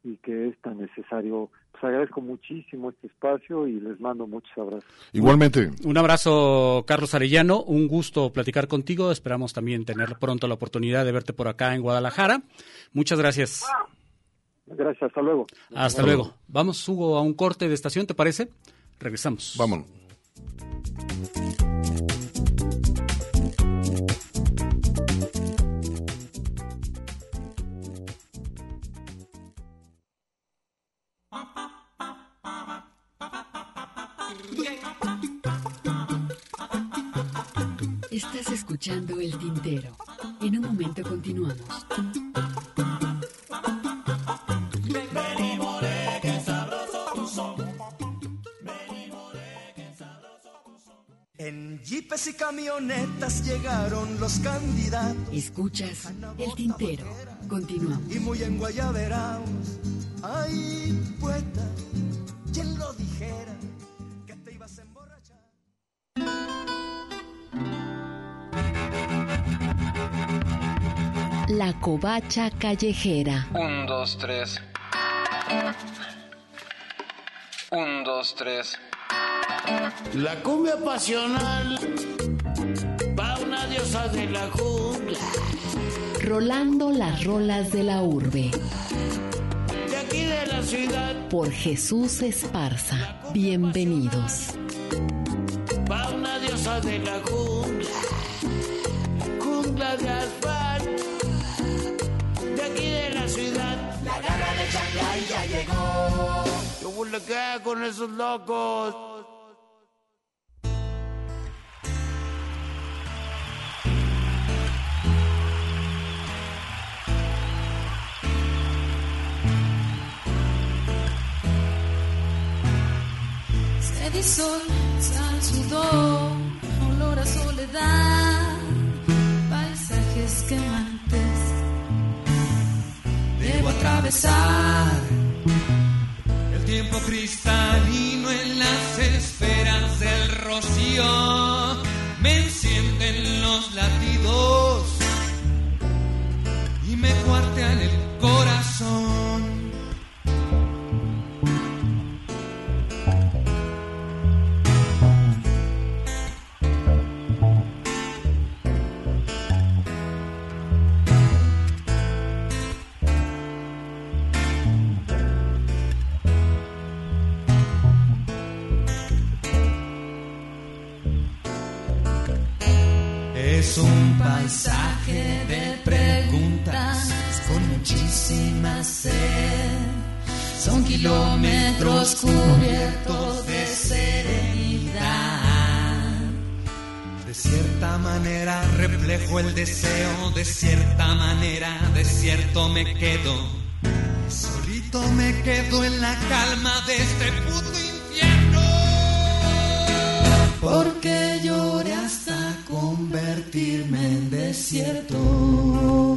y que es tan necesario. Pues agradezco muchísimo este espacio y les mando muchos abrazos. igualmente Un abrazo, Carlos Arellano. Un gusto platicar contigo. Esperamos también tener pronto la oportunidad de verte por acá en Guadalajara. Muchas gracias. Gracias, hasta luego. Hasta luego. Vamos, Hugo, a un corte de estación, ¿te parece? Regresamos. Vámonos. Estás escuchando El Tintero. En un momento continuamos. Jeepes y camionetas llegaron los candidatos. Escuchas El Tintero. Continuamos. Y muy en Guayaberaos. Ay, poeta, ¿quién lo dijera? Que te ibas a emborrachar. La covacha callejera. Un, dos, tres. Un, dos, tres. La cumbia pasional va una diosa de la jungla. Rolando las rolas de la urbe. De aquí de la ciudad Por Jesús Esparza. Bienvenidos. va una diosa de la jungla. Jungla de asfalto. De aquí de la ciudad. La garra de Shanghai ya llegó. Yo voy a con esos locos. Y sol, sal, sudor, olor a soledad, paisajes quemantes. Debo atravesar El tiempo cristalino en las esferas del rocío aumenten los latidos y me cuartean el el deseo, de cierta manera desierto me quedo. Solito me quedo en la calma de este puto infierno. Porque lloré hasta convertirme en desierto.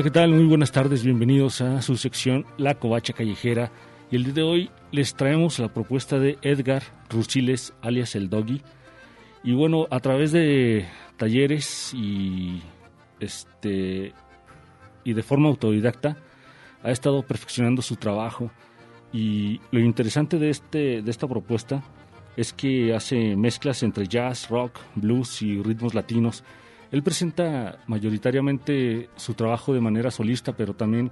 Hola, ¿qué tal? Muy buenas tardes, bienvenidos a su sección La Covacha Callejera. Y el día de hoy les traemos la propuesta de Edgar Rusiles, alias El Doggy. Y bueno, a través de talleres y este y de forma autodidacta ha estado perfeccionando su trabajo. Y lo interesante de este de esta propuesta es que hace mezclas entre jazz, rock, blues y ritmos latinos. Él presenta mayoritariamente su trabajo de manera solista, pero también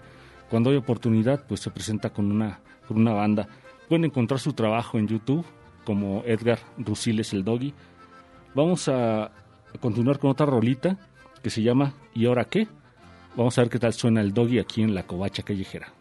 cuando hay oportunidad, pues se presenta con una, con una banda. Pueden encontrar su trabajo en YouTube como Edgar Rusiles el Doggy. Vamos a, continuar con otra rolita que se llama ¿Y ahora qué? Vamos a ver qué tal suena el Doggy aquí en la Covacha Callejera.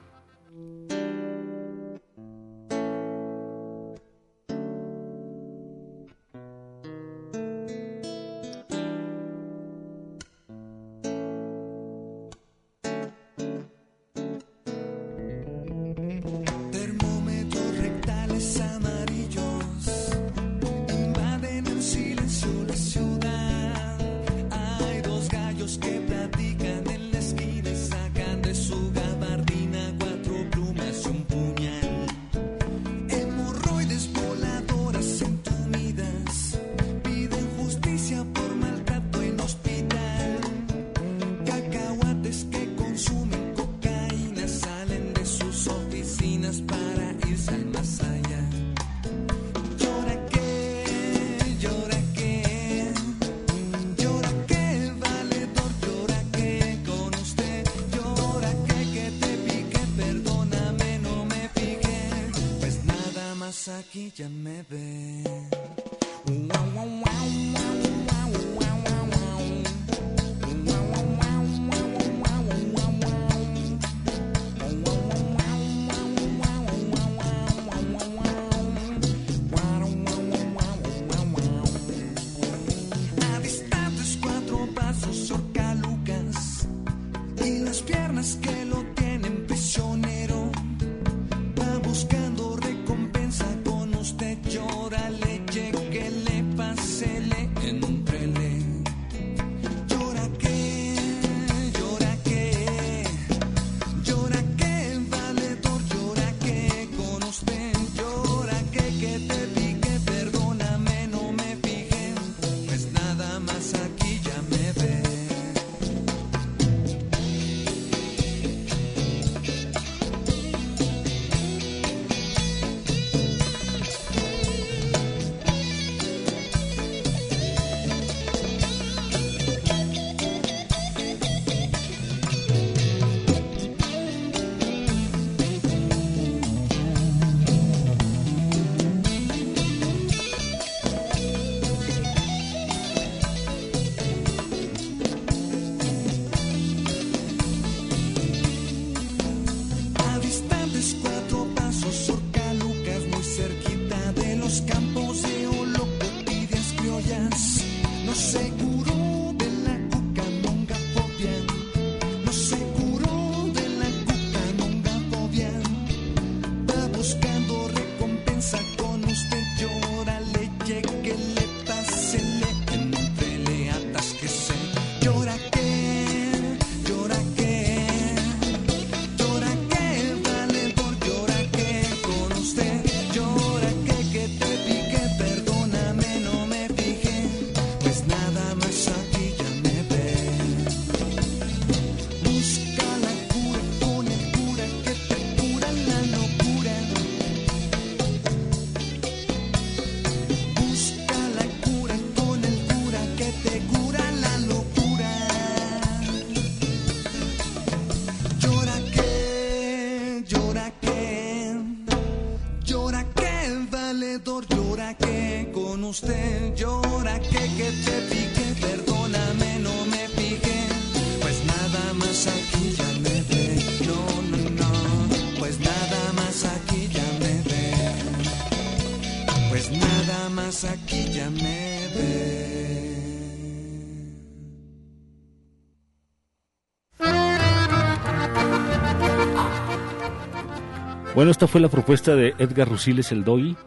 Bueno, esta fue la propuesta de Edgar Rusiles el.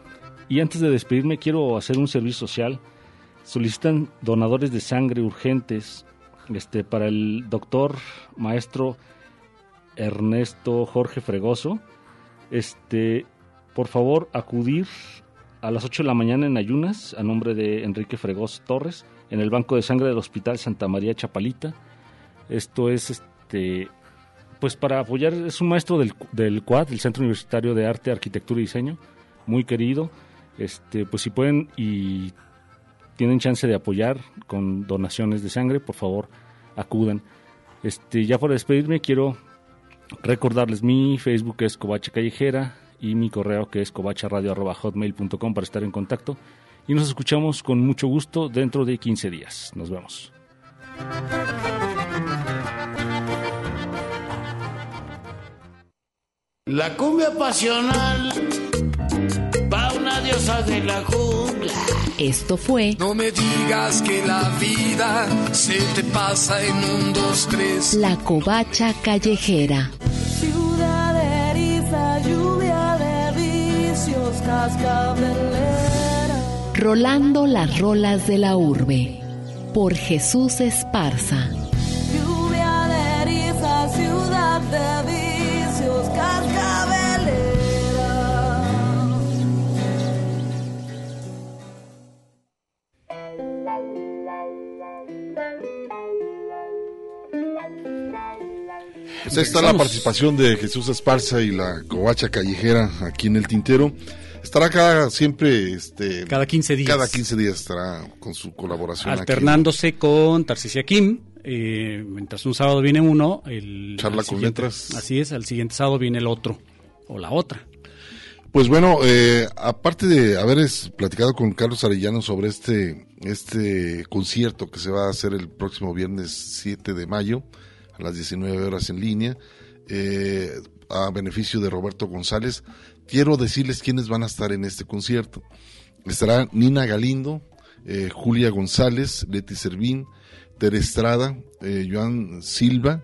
Y antes de despedirme, quiero hacer un servicio social. Solicitan donadores de sangre urgentes este, para el doctor maestro Ernesto Jorge Fregoso. Este, por favor, acudir a las 8 de la mañana en ayunas a nombre de Enrique Fregoso Torres en el Banco de Sangre del Hospital Santa María Chapalita. Esto es este pues para apoyar, es un maestro del, del CUAD, del Centro Universitario de Arte, Arquitectura y Diseño, muy querido. Este, pues si pueden y tienen chance de apoyar con donaciones de sangre, por favor, acudan. Este, ya para despedirme quiero recordarles mi Facebook es Covacha Callejera y mi correo que es covacharadio.hotmail.com para estar en contacto. Y nos escuchamos con mucho gusto dentro de 15 días. Nos vemos. La cumbia pasional va una diosa de la jungla. Esto fue No me digas que la vida se te pasa en un, dos, tres. La Covacha Callejera. Ciudad de eriza, lluvia de vicios, cascabelera. Rolando las rolas de la urbe. Por Jesús Esparza. Lluvia de eriza, ciudad de vicios, Pues ahí está la participación de Jesús Esparza y la covacha callejera aquí en el Tintero. Estará cada siempre, este, Cada 15 días. Cada 15 días estará con su colaboración. aquí. Alternándose con Tarcisia Kim. eh, mientras un sábado viene uno, el Charla con letras. Así es, al siguiente sábado viene el otro o la otra. Pues bueno, eh, aparte de haber platicado con Carlos Arellano sobre este, este concierto que se va a hacer el próximo viernes 7 de mayo a las 19 horas en línea, eh, a beneficio de Roberto González, quiero decirles quiénes van a estar en este concierto. Estará Nina Galindo, eh, Julia González, Leti Servín, Tere Estrada, eh, Joan Silva,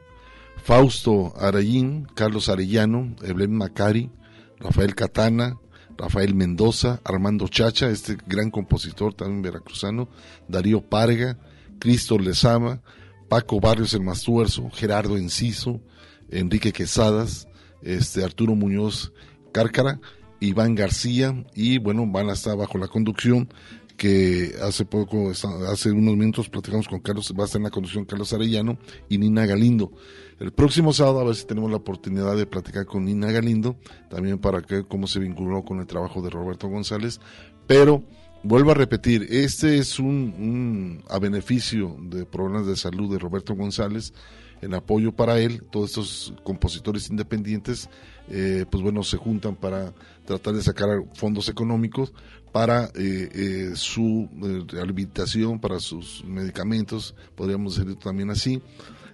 Fausto Arayín, Carlos Arellano, Evelyn Macari, Rafael Catana, Rafael Mendoza, Armando Chacha, este gran compositor también veracruzano, Darío Parga, Cristo Lezama, Paco Barrios el Mastuerzo, Gerardo Enciso, Enrique Quesadas, este Arturo Muñoz Cárcara, Iván García y bueno, van a estar bajo la conducción que hace poco, hace unos minutos platicamos con Carlos, va a estar en la conducción Carlos Arellano y Nina Galindo. El próximo sábado a ver si tenemos la oportunidad de platicar con Nina Galindo, también para que cómo se vinculó con el trabajo de Roberto González, pero vuelvo a repetir, este es un, a beneficio de problemas de salud de Roberto González, en apoyo para él, todos estos compositores independientes, eh, pues bueno, se juntan para tratar de sacar fondos económicos para eh, eh, su eh, rehabilitación, para sus medicamentos, podríamos decirlo también así.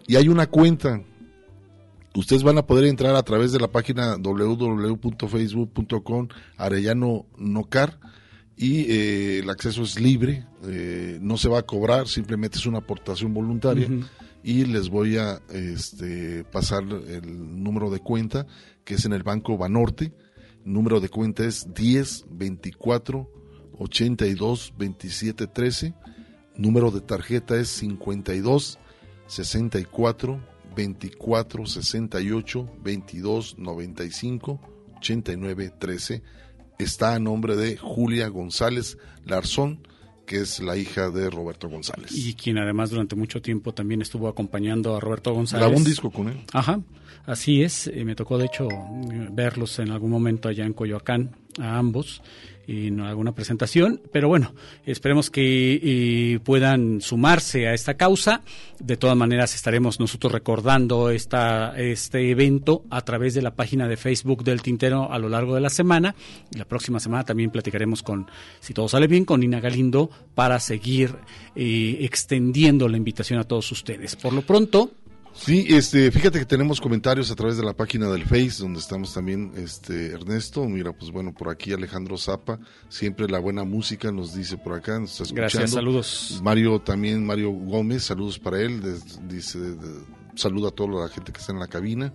Y hay una cuenta, ustedes van a poder entrar a través de la página www.facebook.com Arellano Nocar y eh, el acceso es libre, eh, no se va a cobrar, simplemente es una aportación voluntaria Ujú. y les voy a este, pasar el número de cuenta que es en el Banco Banorte. El número de cuenta es 10 24 82 27 13. Número de tarjeta es 52 64 24 68 22 95 89 13. Está a nombre de Julia González Larzón, que es la hija de Roberto González. Y quien además durante mucho tiempo también estuvo acompañando a Roberto González. Grabó un disco con él. Ajá, así es. eh, me tocó de hecho verlos en algún momento allá en Coyoacán, a ambos, en alguna presentación. Pero bueno, esperemos que puedan sumarse a esta causa. De todas maneras, estaremos nosotros recordando esta, este evento a través de la página de Facebook del Tintero a lo largo de la semana. La próxima semana también platicaremos con, si todo sale bien, con Nina Galindo para seguir eh, extendiendo la invitación a todos ustedes. Por lo pronto, Sí, este, fíjate que tenemos comentarios a través de la página del Face, donde estamos también, este, Ernesto, mira, pues bueno, por aquí Alejandro Zapa, siempre la buena música nos dice por acá, nos está escuchando. Gracias, saludos. Mario también, Mario Gómez, saludos para él, des- dice, de- saluda a toda la gente que está en la cabina.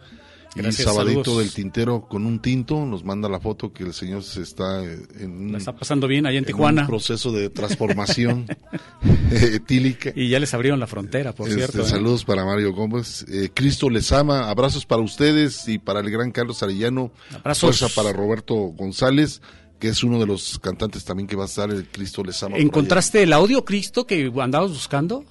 Gracias, y Sabadito saludos. del Tintero con un tinto nos manda la foto que el señor se está eh, en La está pasando bien allá en en Tijuana. un proceso de transformación etílica. Y ya les abrieron la frontera, por Este, cierto. ¿eh? Saludos para Mario Gómez. Eh, Cristo les ama. Abrazos para ustedes y para el gran Carlos Arellano. Abrazos. Fuerza para Roberto González, que es uno de los cantantes también que va a estar el Cristo les ama. ¿Encontraste el audio, Cristo, que andabas buscando?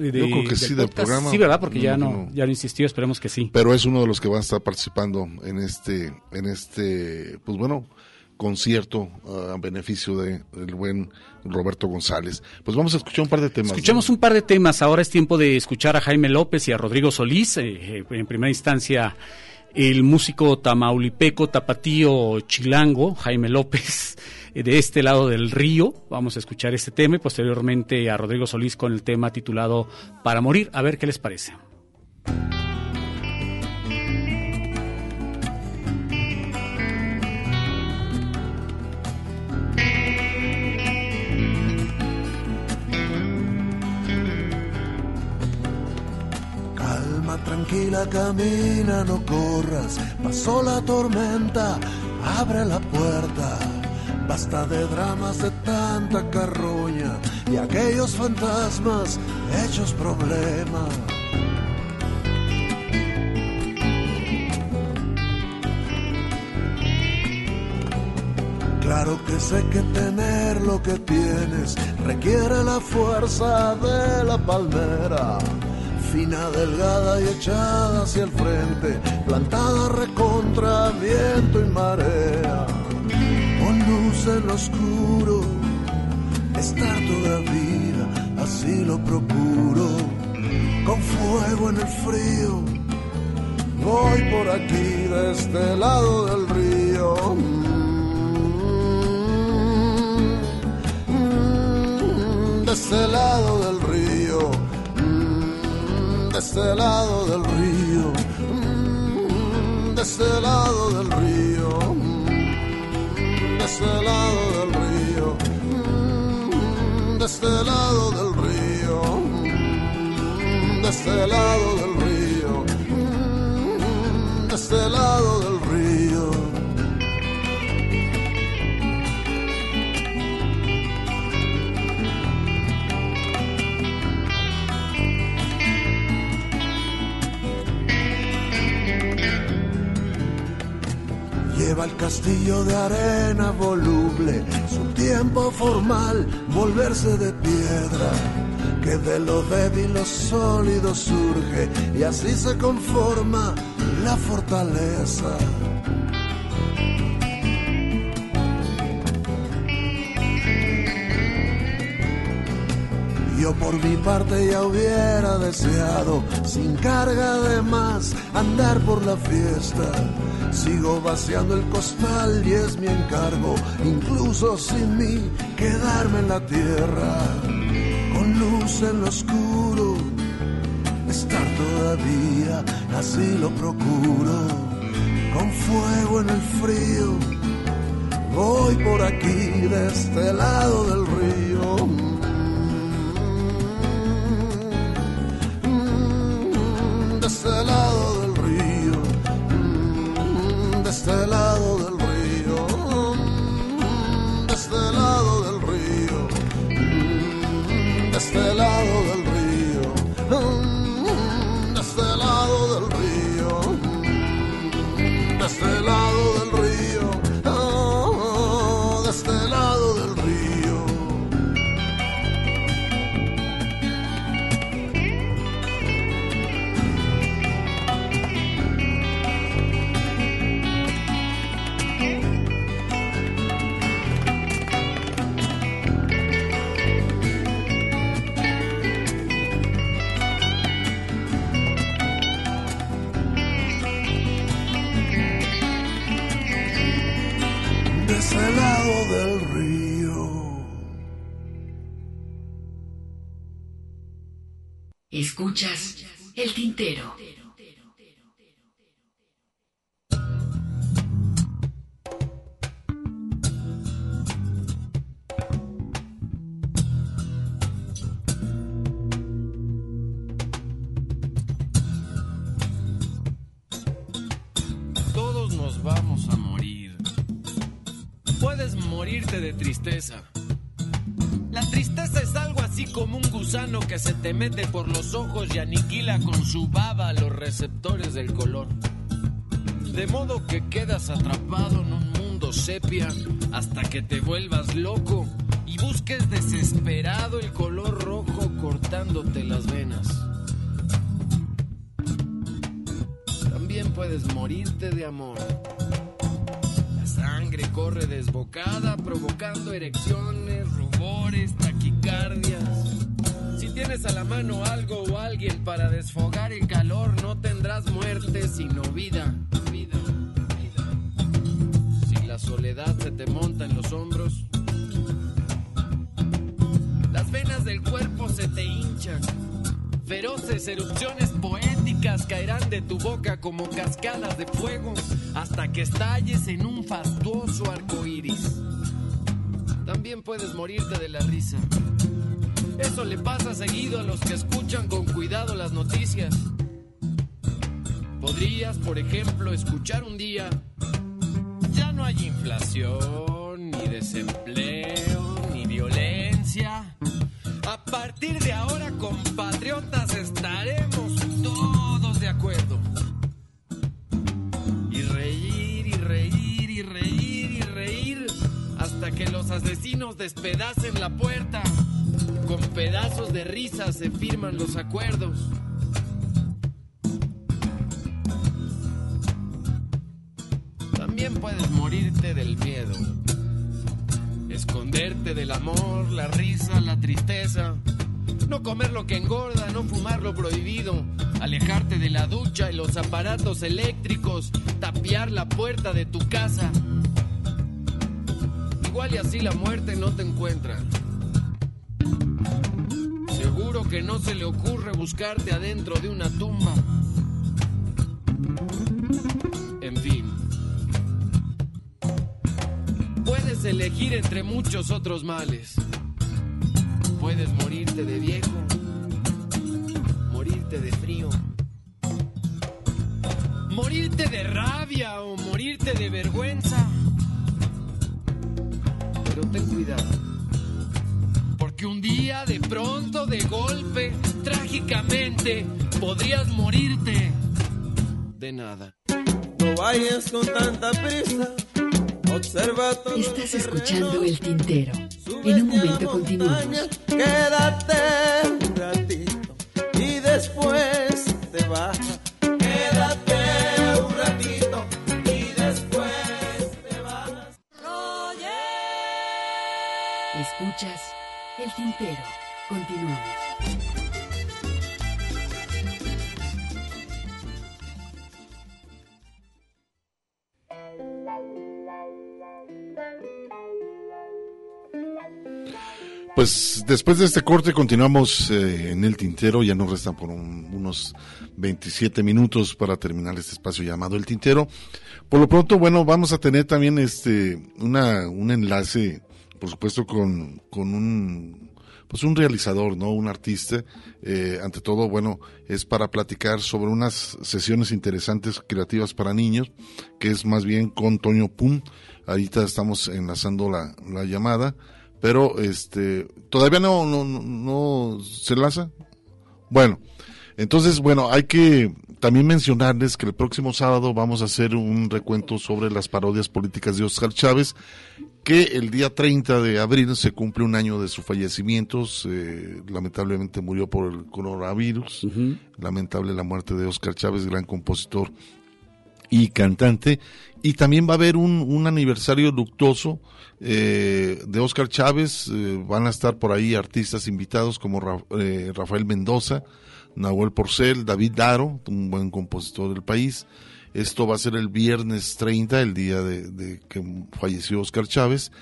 De- Yo creo que sí, del podcast? programa. Sí, ¿verdad? Porque ya No, ya no insistió, esperemos que sí. Pero es uno de los que va a estar participando en este, en este, pues bueno, concierto ah, a beneficio de el buen Roberto González. Pues vamos a escuchar un par de temas. Escuchemos un par de temas. Ahora es tiempo de escuchar a Jaime López y a Rodrigo Solís. Eh, eh, en primera instancia, el músico tamaulipeco, tapatío, chilango, Jaime López, de este lado del río. Vamos a escuchar este tema y posteriormente a Rodrigo Solís con el tema titulado Para morir. A ver qué les parece. Calma, tranquila, camina, no corras. Pasó la tormenta, abre la puerta. Basta de dramas de tanta carroña y aquellos fantasmas hechos problema. Claro que sé que tener lo que tienes requiere la fuerza de la palmera fina, delgada y echada hacia el frente, plantada recontra viento y marea, en lo oscuro, estar todavía, así lo procuro, con fuego en el frío, voy por aquí de este lado del río. Mm, De este lado del río. De este lado del río, mm, de este lado del río, mm, este lado del río, mm, de este lado del río, mm, de este lado del río, mm, de este lado del río. El castillo de arena voluble, su tiempo formal volverse de piedra, que de lo débil lo sólido surge y así se conforma la fortaleza. Yo por mi parte ya hubiera deseado, sin carga de más, andar por la fiesta. Sigo vaciando el costal y es mi encargo, incluso sin mí, quedarme en la tierra. Con luz en lo oscuro, estar todavía, así lo procuro. Con fuego en el frío, voy por aquí de este lado del río. Este lado del río, mm, de este lado del río, mm, de este lado del río, Escuchas El tintero. Todos nos vamos a morir. Puedes morirte de tristeza. Como un gusano que se te mete por los ojos y aniquila con su baba los receptores del color. De modo que quedas atrapado en un mundo sepia hasta que te vuelvas loco y busques desesperado el color rojo cortándote las venas. También puedes morirte de amor. La sangre corre desbocada, provocando erecciones, rubores, Si tienes a la mano algo o alguien para desfogar el calor, no tendrás muerte, sino vida. Si la soledad se te monta en los hombros, las venas del cuerpo se te hinchan. Feroces erupciones poéticas caerán de tu boca como cascadas de fuego hasta que estalles en un fastuoso arco iris. También puedes morirte de la risa. Eso le pasa seguido a los que escuchan con cuidado las noticias. Podrías, por ejemplo, escuchar un día, ya no hay inflación, ni desempleo, ni violencia. A partir de ahora, compatriotas, estaremos asesinos despedacen la puerta. Con pedazos de risa se firman los acuerdos. También puedes morirte del miedo. Esconderte del amor, la risa, la tristeza. No comer lo que engorda, no fumar lo prohibido. Alejarte de la ducha y los aparatos eléctricos. Tapiar la puerta de tu casa. Igual y así la muerte no te encuentra. Seguro que no se le ocurre buscarte adentro de una tumba. En fin. Puedes elegir entre muchos otros males. Puedes morirte de viejo, morirte de frío, morirte de rabia o morirte de vergüenza. Ten cuidado, porque un día de pronto, de golpe, trágicamente, podrías morirte de nada. No vayas con tanta prisa. Observa todo Estás escuchando El Tintero. En un momento continuamos. Quédate un ratito y después te vas. El Tintero. Continuamos. Pues después de este corte continuamos eh, en el tintero, ya nos restan por un- unos 27 minutos para terminar este espacio llamado el tintero. Por lo pronto, bueno, vamos a tener también este un enlace, por supuesto, con, con un pues un realizador, ¿no? Un artista. Eh, ante todo, bueno, es para platicar sobre unas sesiones interesantes creativas para niños, que es más bien con Toño Pum. Ahorita estamos enlazando la, la llamada pero este todavía no no no, no se enlaza bueno entonces bueno hay que también mencionarles que el próximo sábado vamos a hacer un recuento sobre las parodias políticas de Oscar Chávez que el día 30 de abril se cumple un año de su fallecimiento eh, lamentablemente murió por el coronavirus lamentable la muerte de Oscar Chávez gran compositor y cantante. Y también va a haber un, un aniversario luctuoso eh, de Oscar Chávez. eh, van a estar por ahí artistas invitados como Ra- eh, Rafael Mendoza, Nahuel Porcel, David Daro, un buen compositor del país. Esto va a ser el viernes 30, el día de, que falleció Oscar Chávez.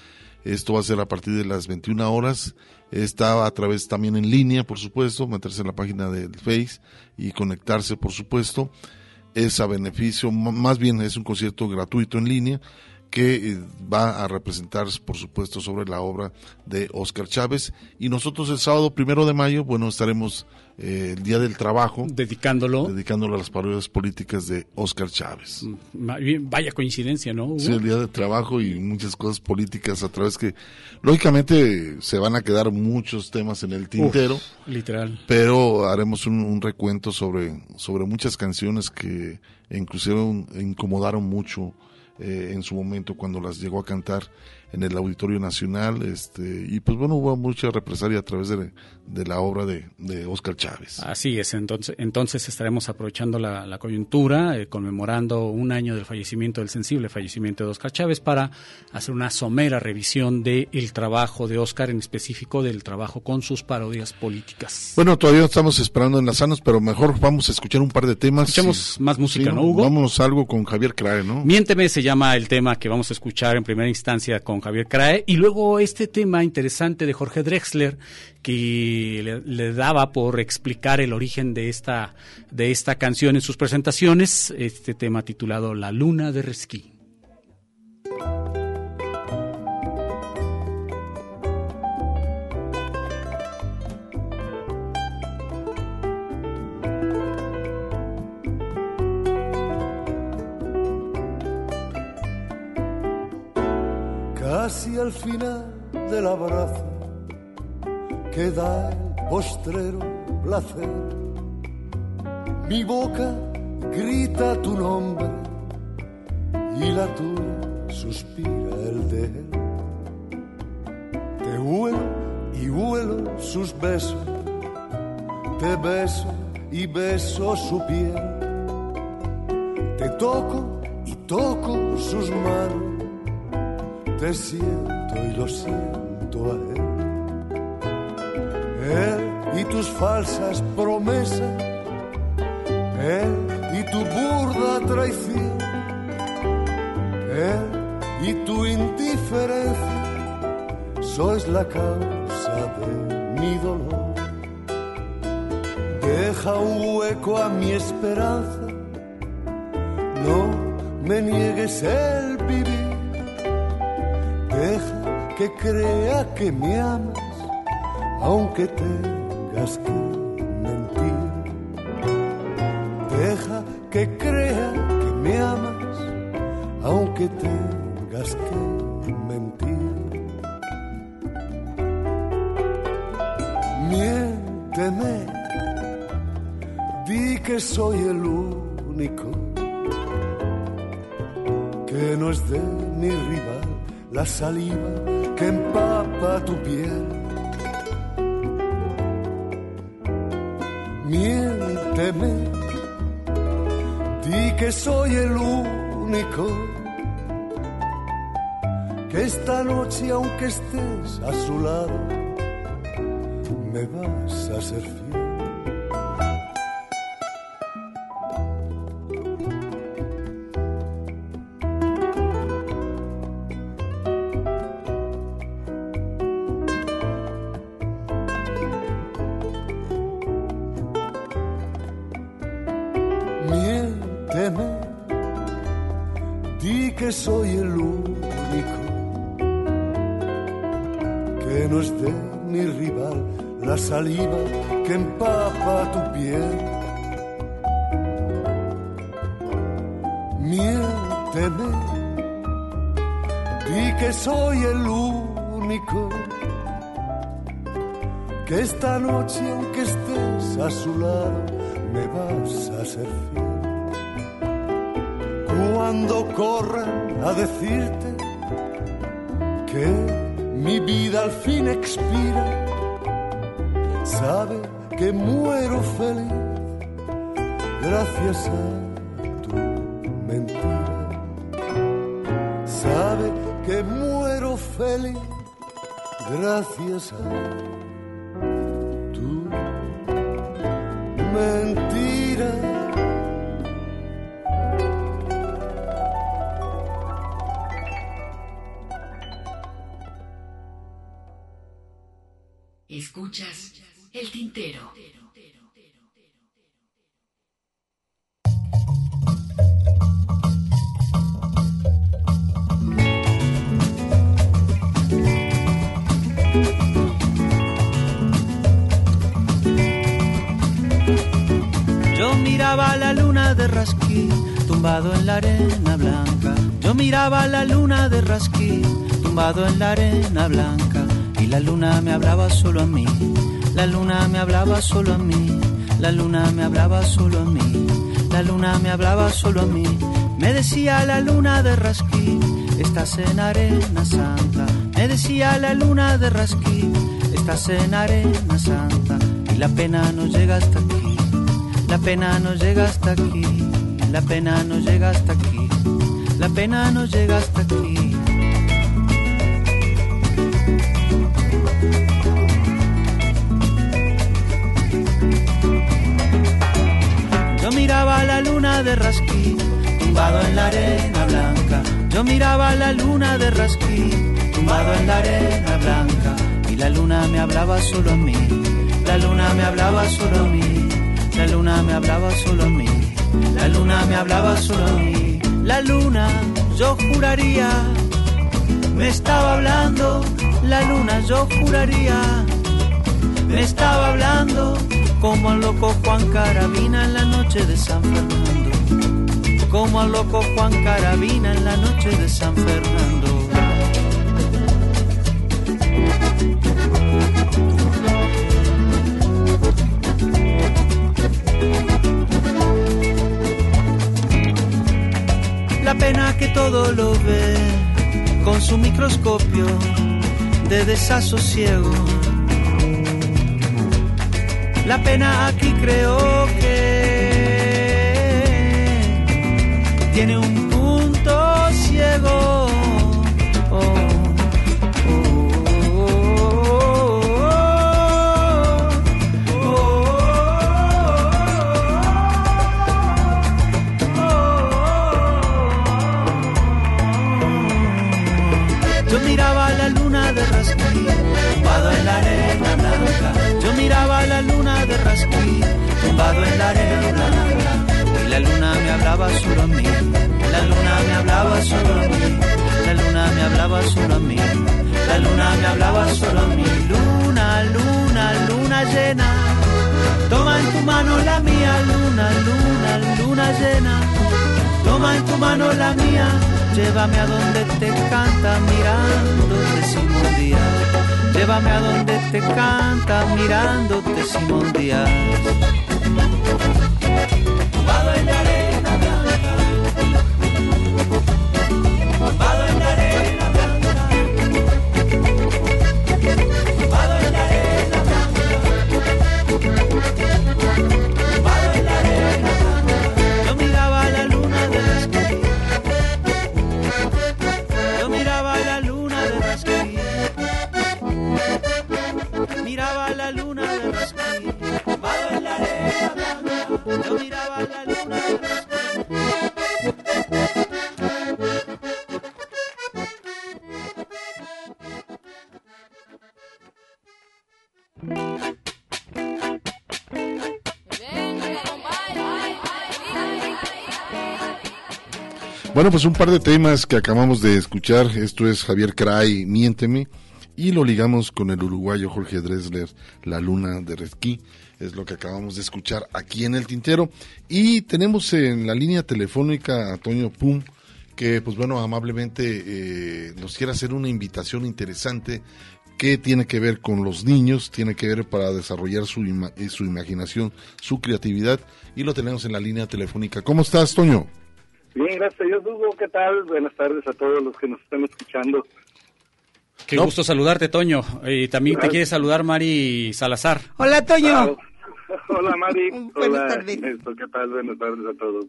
Esto va a ser a partir de las 21 horas. Está a través también en línea, por supuesto, meterse en la página del Face y conectarse, por supuesto. Es a beneficio, más bien es un concierto gratuito en línea que eh, va a representar, por supuesto, sobre la obra de Oscar Chávez. Y nosotros el sábado primero de mayo, bueno, estaremos eh, el Día del Trabajo. Dedicándolo. Dedicándolo a las parodias políticas de Oscar Chávez. Bien, Vaya coincidencia, ¿no? Hugo? Sí, el Día del Trabajo y muchas cosas políticas a través que, lógicamente, se van a quedar muchos temas en el tintero. Uf, literal. Pero haremos un, un recuento sobre, sobre muchas canciones que inclusive incomodaron mucho eh, en su momento cuando las llegó a cantar en el Auditorio Nacional. Este, y pues bueno, hubo mucha represalia a través de, de la obra de, de Oscar Chávez. Así es, entonces, entonces estaremos aprovechando la, la coyuntura, eh, conmemorando un año del fallecimiento, del sensible fallecimiento de Oscar Chávez, para hacer una somera revisión del trabajo de Oscar, en específico del trabajo con sus parodias políticas. Bueno, todavía estamos esperando enlazarnos, pero mejor vamos a escuchar un par de temas. Escuchemos más música, Sí, ¿no, Hugo? Vámonos algo con Javier Crae, ¿no? Miénteme se llama el tema que vamos a escuchar en primera instancia con Javier Crae y luego este tema interesante de Jorge Drexler que le, le daba por explicar el origen de esta de esta canción en sus presentaciones, este tema titulado La luna de Resquí. Casi al final del abrazo queda el postrero placer. Mi boca grita tu nombre y la tuya suspira el de él. Te huelo y huelo sus besos, te beso y beso su piel. Te toco y toco sus manos te siento y lo siento a él. Él y tus falsas promesas, él y tu burda traición, él y tu indiferencia, sois la causa de mi dolor. Deja un hueco a mi esperanza, no me niegues el. Deja que crea que me amas, aunque tengas la saliva que empapa tu piel. Miénteme, di que soy el único que esta noche, aunque estés a su lado, me vas a ser fiel. Cuando corran a decirte que mi vida al fin expira, a tu mentira. Sabe que muero feliz gracias a tumbado en la arena blanca. Yo miraba la luna de Rasquí, tumbado en la arena blanca. Y la luna me hablaba solo a mí, la luna me hablaba solo a mí, la luna me hablaba solo a mí, la luna me hablaba solo a mí. Me decía la luna de Rasquí, estás en arena santa. Me decía la luna de Rasquí, estás en arena santa. Y la pena no llega hasta aquí. La pena no llega hasta aquí, la pena no llega hasta aquí, la pena no llega hasta aquí. Yo miraba la luna de Rasquí, tumbado en la arena blanca. Yo miraba la luna de Rasquí, tumbado en la arena blanca. Y la luna me hablaba solo a mí, la luna me hablaba solo a mí. La luna me hablaba solo a mí, la luna me hablaba solo a mí. La luna, yo juraría, me estaba hablando. La luna, yo juraría, me estaba hablando. Como al loco Juan Carabina en la noche de San Fernando. Como al loco Juan Carabina en la noche de San Fernando. La pena que todo lo ve con su microscopio de desasosiego. La pena aquí creo que tiene un punto ciego. En la arena blanca. Yo miraba la luna de Rasquí, tumbado en la arena blanca. Y la luna me hablaba solo a mí, la luna me hablaba solo a mí, la luna me hablaba solo a mí, la luna me hablaba solo a mí. Luna, luna, luna llena, toma en tu mano la mía, luna, luna, luna llena. Toma en tu mano la mía, llévame a donde te canta mirándote Díaz. Llévame a donde te canta mirándote Simón Díaz. Bueno, pues un par de temas que acabamos de escuchar. Esto es Javier Cray, Miénteme. Y lo ligamos con el uruguayo Jorge Dresler, La Luna de Resquí. Es lo que acabamos de escuchar aquí en el Tintero. Y tenemos en la línea telefónica a Toño Pum, que pues bueno, amablemente eh, nos quiere hacer una invitación interesante que tiene que ver con los niños, tiene que ver para desarrollar su, ima- eh, su imaginación, su creatividad. Y lo tenemos en la línea telefónica. ¿Cómo estás, Toño? Bien, gracias a Dios, Hugo. ¿Qué tal? Buenas tardes a todos los que nos están escuchando. Qué gusto saludarte, Toño. Y también te quiere saludar Mari Salazar. Hola, Toño. Ah, Hola, Mari. Buenas Hola, tardes. Ernesto. ¿Qué tal? Buenas tardes a todos.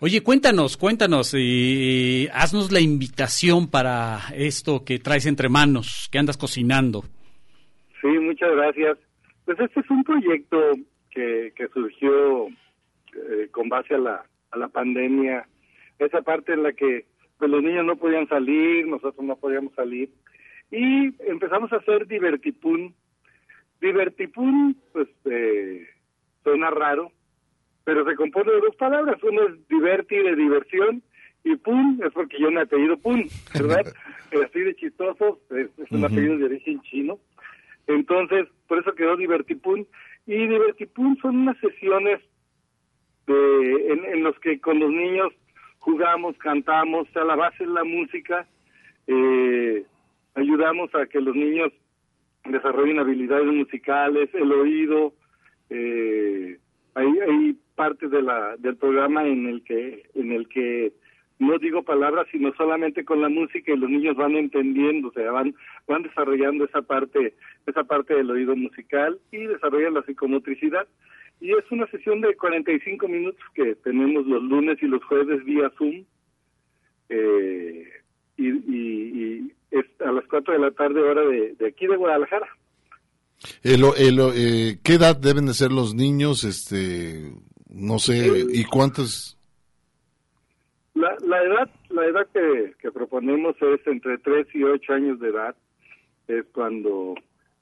Oye, cuéntanos, cuéntanos y haznos la invitación para esto que traes entre manos, que andas cocinando. Sí, muchas gracias. Pues este es un proyecto que, que surgió eh, con base a la, a la pandemia, esa parte en la que pues los niños no podían salir, nosotros no podíamos salir, y empezamos a hacer divertipún, Divertipun, pues eh, suena raro, pero se compone de dos palabras. Uno es diverti, de diversión, y Pun es porque yo me apellido Pun, ¿verdad? Así de chistoso, es, es un apellido de origen chino. Entonces, por eso quedó Divertipun. Y Divertipun son unas sesiones de, en, los que con los niños jugamos, cantamos, o sea, la base es la música, eh, ayudamos a que los niños desarrollen habilidades musicales, el oído, eh, hay, hay partes de la, del programa en el que en el que no digo palabras sino solamente con la música y los niños van entendiendo, o sea, van van desarrollando esa parte esa parte del oído musical y desarrollan la psicomotricidad y es una sesión de 45 minutos que tenemos los lunes y los jueves vía Zoom eh, y, y, y es a las 4 de la tarde hora de, de aquí de Guadalajara. El, el, eh, ¿Qué edad deben de ser los niños? Este, no sé, ¿y cuántos? La, la edad la edad que, que proponemos es entre 3 y 8 años de edad. Es cuando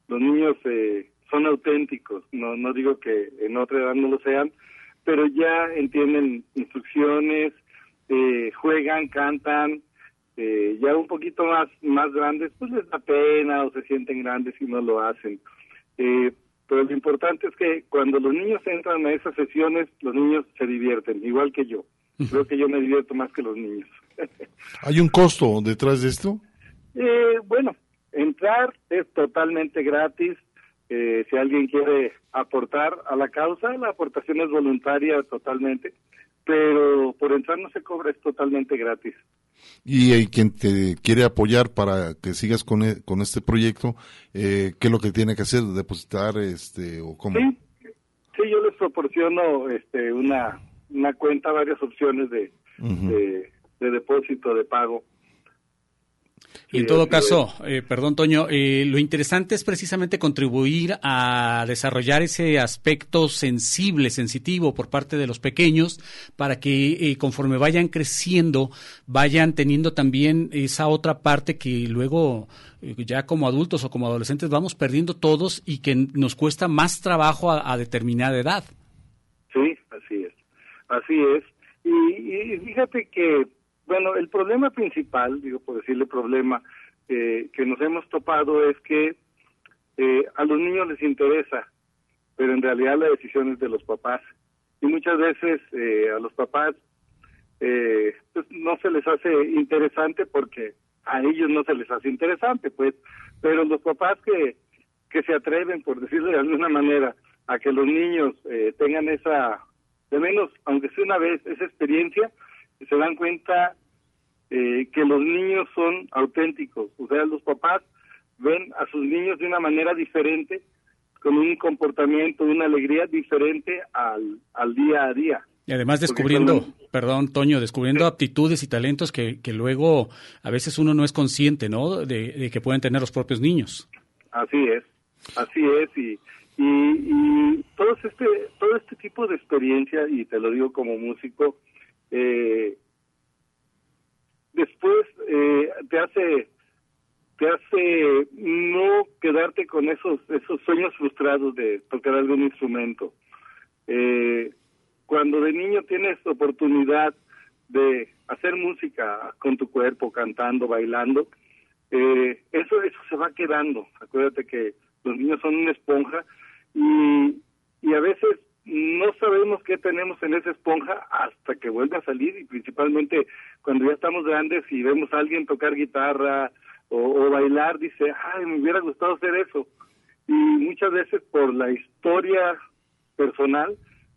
los niños eh, son auténticos. No, no digo que en otra edad no lo sean, pero ya entienden instrucciones, eh, juegan, cantan. eh, ya un poquito más más grandes, pues les da pena o se sienten grandes y no lo hacen. Eh, pero lo importante es que cuando los niños entran a esas sesiones, los niños se divierten, igual que yo. Creo que yo me divierto más que los niños. ¿Hay un costo detrás de esto? Eh, bueno, entrar es totalmente gratis. Eh, si alguien quiere aportar a la causa, la aportación es voluntaria totalmente, pero por entrar no se cobra, es totalmente gratis. Y quien te quiere apoyar para que sigas con, e- con este proyecto, eh, ¿qué es lo que tiene que hacer? ¿Depositar este o cómo? Sí, sí, yo les proporciono este, una, una cuenta, varias opciones de, de depósito, de pago. Y en todo caso, eh, perdón Toño, eh, lo interesante es precisamente contribuir a desarrollar ese aspecto sensible, sensitivo por parte de los pequeños, para que eh, conforme vayan creciendo, vayan teniendo también esa otra parte que luego eh, ya como adultos o como adolescentes vamos perdiendo todos y que nos cuesta más trabajo a, a determinada edad. Sí, así es. Así es. Y, y fíjate que, bueno, el problema principal, digo por decirle problema, eh, que nos hemos topado es que eh, a los niños les interesa, pero en realidad la decisión es de los papás. Y muchas veces eh, a los papás pues no se les hace interesante porque a ellos no se les hace interesante, pues, pero los papás que, que se atreven, por decirlo de alguna manera, a que los niños tengan esa, de menos, aunque sea una vez, esa experiencia, se dan cuenta eh, que los niños son auténticos, o sea, los papás ven a sus niños de una manera diferente, con un comportamiento, una alegría diferente al, al día a día. Y además descubriendo, perdón, Toño, descubriendo aptitudes y talentos que, que luego a veces uno no es consciente, ¿no? De, de que pueden tener los propios niños. Así es, así es, y, y, y todo este todo este tipo de experiencia, y te lo digo como músico, eh, después eh, te hace te hace no quedarte con esos esos sueños frustrados de tocar algún instrumento. Eh, cuando de niño tienes oportunidad de hacer música con tu cuerpo, cantando, bailando, eh, eso eso se va quedando. Acuérdate que los niños son una esponja y, y a veces no sabemos qué tenemos en esa esponja hasta que vuelve a salir y principalmente cuando ya estamos grandes y vemos a alguien tocar guitarra o, o bailar, dice, ay, me hubiera gustado hacer eso. Y muchas veces por la historia personal,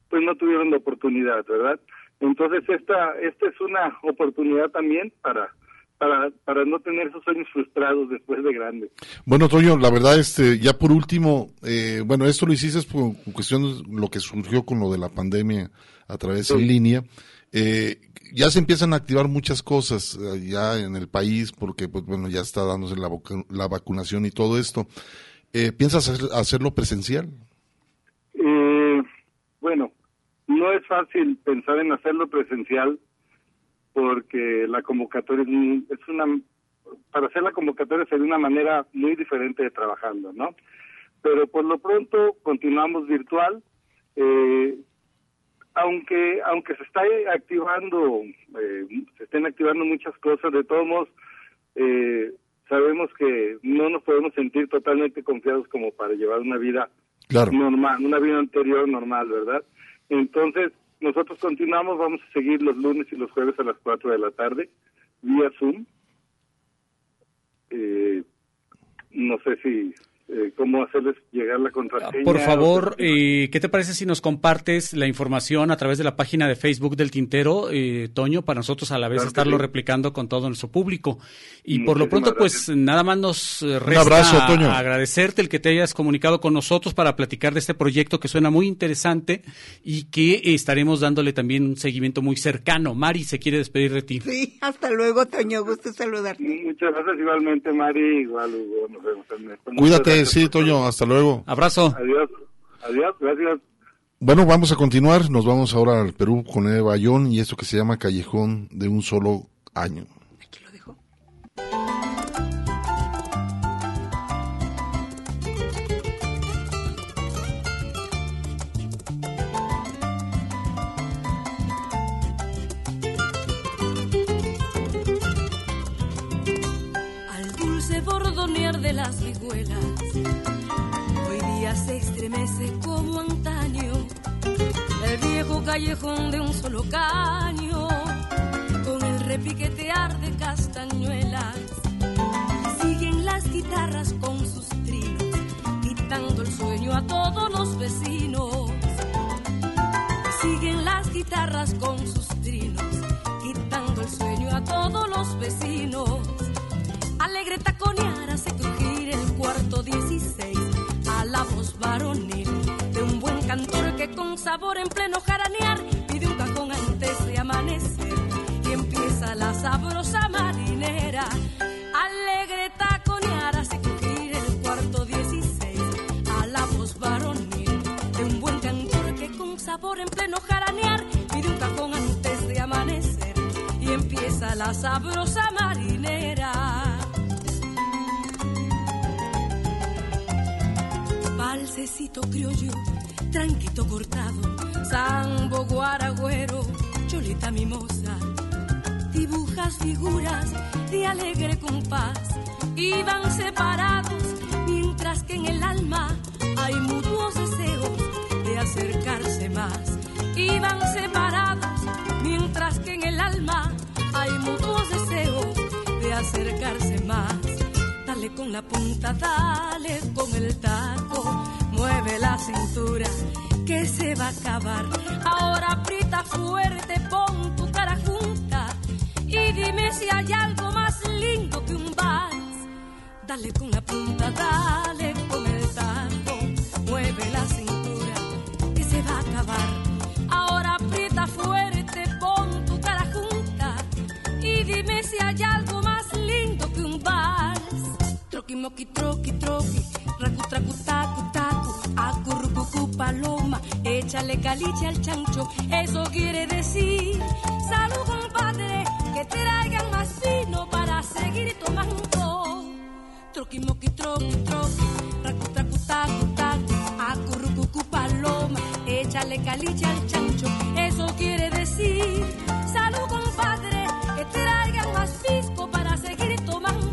pues no tuvieron la oportunidad, ¿verdad? Entonces esta esta es una oportunidad también para para para no tener esos sueños frustrados después de grande. Bueno, Toño, la verdad, este, ya por último, eh, bueno, esto lo hiciste por cuestión de lo que surgió con lo de la pandemia a través en línea. Eh, ya se empiezan a activar muchas cosas eh, ya en el país porque, pues bueno, ya está dándose la, la vacunación y todo esto. Eh, ¿Piensas hacer- hacerlo presencial? Eh, bueno, no es fácil pensar en hacerlo presencial porque la convocatoria es, un- es una para hacer la convocatoria sería una manera muy diferente de trabajando, ¿no? pero por lo pronto continuamos virtual. Eh, aunque aunque se está activando, eh, se estén activando muchas cosas, de todos modos, eh, sabemos que no nos podemos sentir totalmente confiados como para llevar una vida normal, una vida anterior normal, ¿verdad? Entonces, nosotros continuamos, vamos a seguir los lunes y los jueves a las 4 de la tarde, vía Zoom. Eh, no sé si eh, cómo hacerles llegar la contraseña. Por favor, eh, ¿qué te parece si nos compartes la información a través de la página de Facebook del Tintero, eh, Toño, para nosotros a la vez estarlo replicando con todo nuestro público? Y por lo pronto, pues nada más nos resta agradecerte el que te hayas comunicado con nosotros para platicar de este proyecto que suena muy interesante y que estaremos dándole también un seguimiento muy cercano. Mari se quiere despedir de ti. Sí, hasta luego, Toño, gusto saludarte. Muchas gracias igualmente, Mari, igual Hugo, nos vemos en Cuídate sí, Toño, hasta luego. Abrazo. Adiós, adiós, gracias. Bueno, vamos a continuar. Nos vamos ahora al Perú con Eva Bayón y esto que se llama Callejón de un solo año. Aquí lo dejo. Al dulce bordonear de las vihuelas, estremece como antaño el viejo callejón de un solo caño, con el repiquetear de castañuelas. Siguen las guitarras con sus trinos, quitando el sueño a todos los vecinos. Siguen las guitarras con sus trinos, quitando el sueño a todos los vecinos. Alegre taconear hace crujir el cuarto 16 voz de un buen cantor que con sabor en pleno jaranear pide un cajón antes de amanecer y empieza la sabrosa marinera. Alegre taconear hace crujir el cuarto 16 a la voz varonil de un buen cantor que con sabor en pleno jaranear pide un cajón antes de amanecer y empieza la sabrosa marinera. Valsecito criollo, tranquito cortado, sambo guaragüero, cholita mimosa. Dibujas figuras de alegre compás y van separados mientras que en el alma hay mutuos deseos de acercarse más. Y van separados mientras que en el alma hay mutuos deseos de acercarse más. Dale con la punta, dale con el taco, mueve la cintura que se va a acabar. Ahora aprieta fuerte, pon tu cara junta y dime si hay algo más lindo que un vals. Dale con la punta, dale con el taco, mueve la cintura que se va a acabar. Ahora aprieta fuerte, pon tu cara junta y dime si hay algo más lindo que un vals. Troqui, moqui, troqui, troqui, échale caliche al chancho, eso quiere decir, salud compadre, que traigan más vino para seguir tomando. Troqui, moqui, troqui, troqui, racu, tracu, tacu, tacu, acurrucucu, paloma, échale caliche al chancho, eso quiere decir, salud compadre, que traigan más pisco para seguir tomando.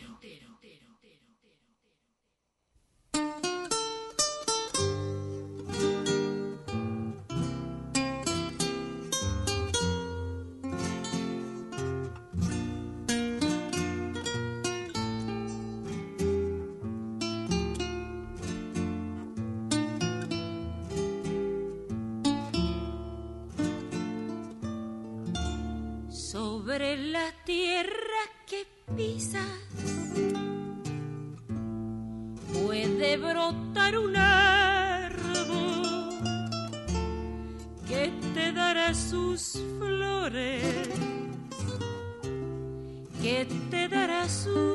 Sobre la tierra que pisas. Puede brotar un árbol que te dará sus flores, que te dará sus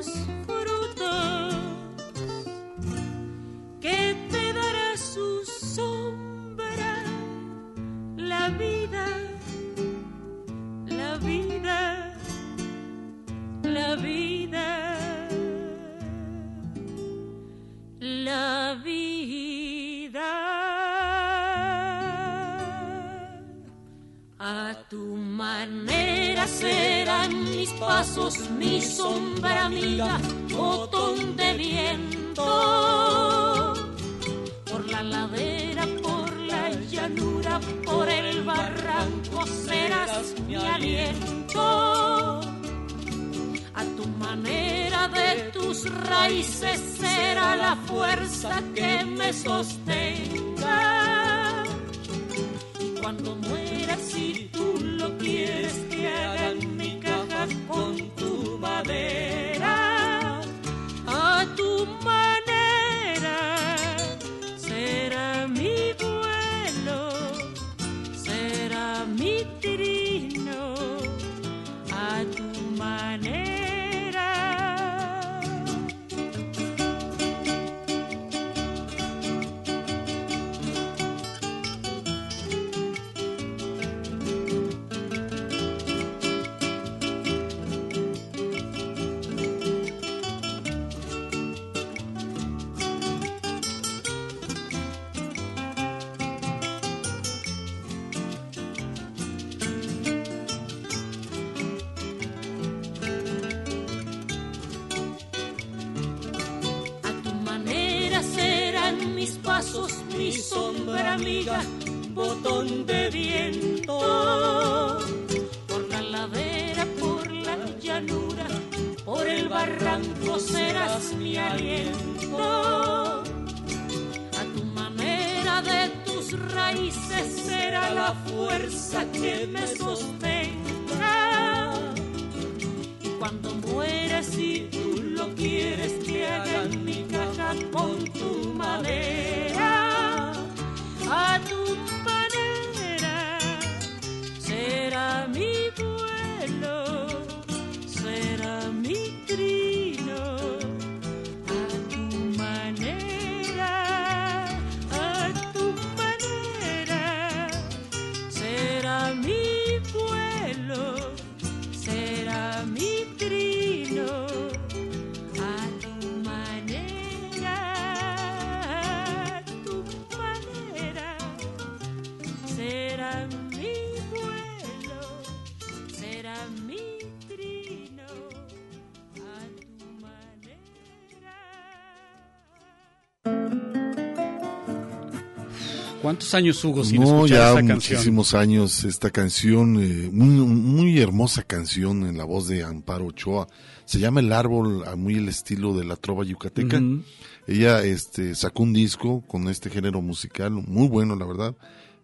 ¿Cuántos años, Hugo, sin no, escuchar ya esa canción? muchísimos años esta canción, eh, muy, muy hermosa canción en la voz de Amparo Ochoa. Se llama El Árbol, muy el estilo de la trova yucateca. Ujú. Ella este, sacó un disco con este género musical, muy bueno, la verdad.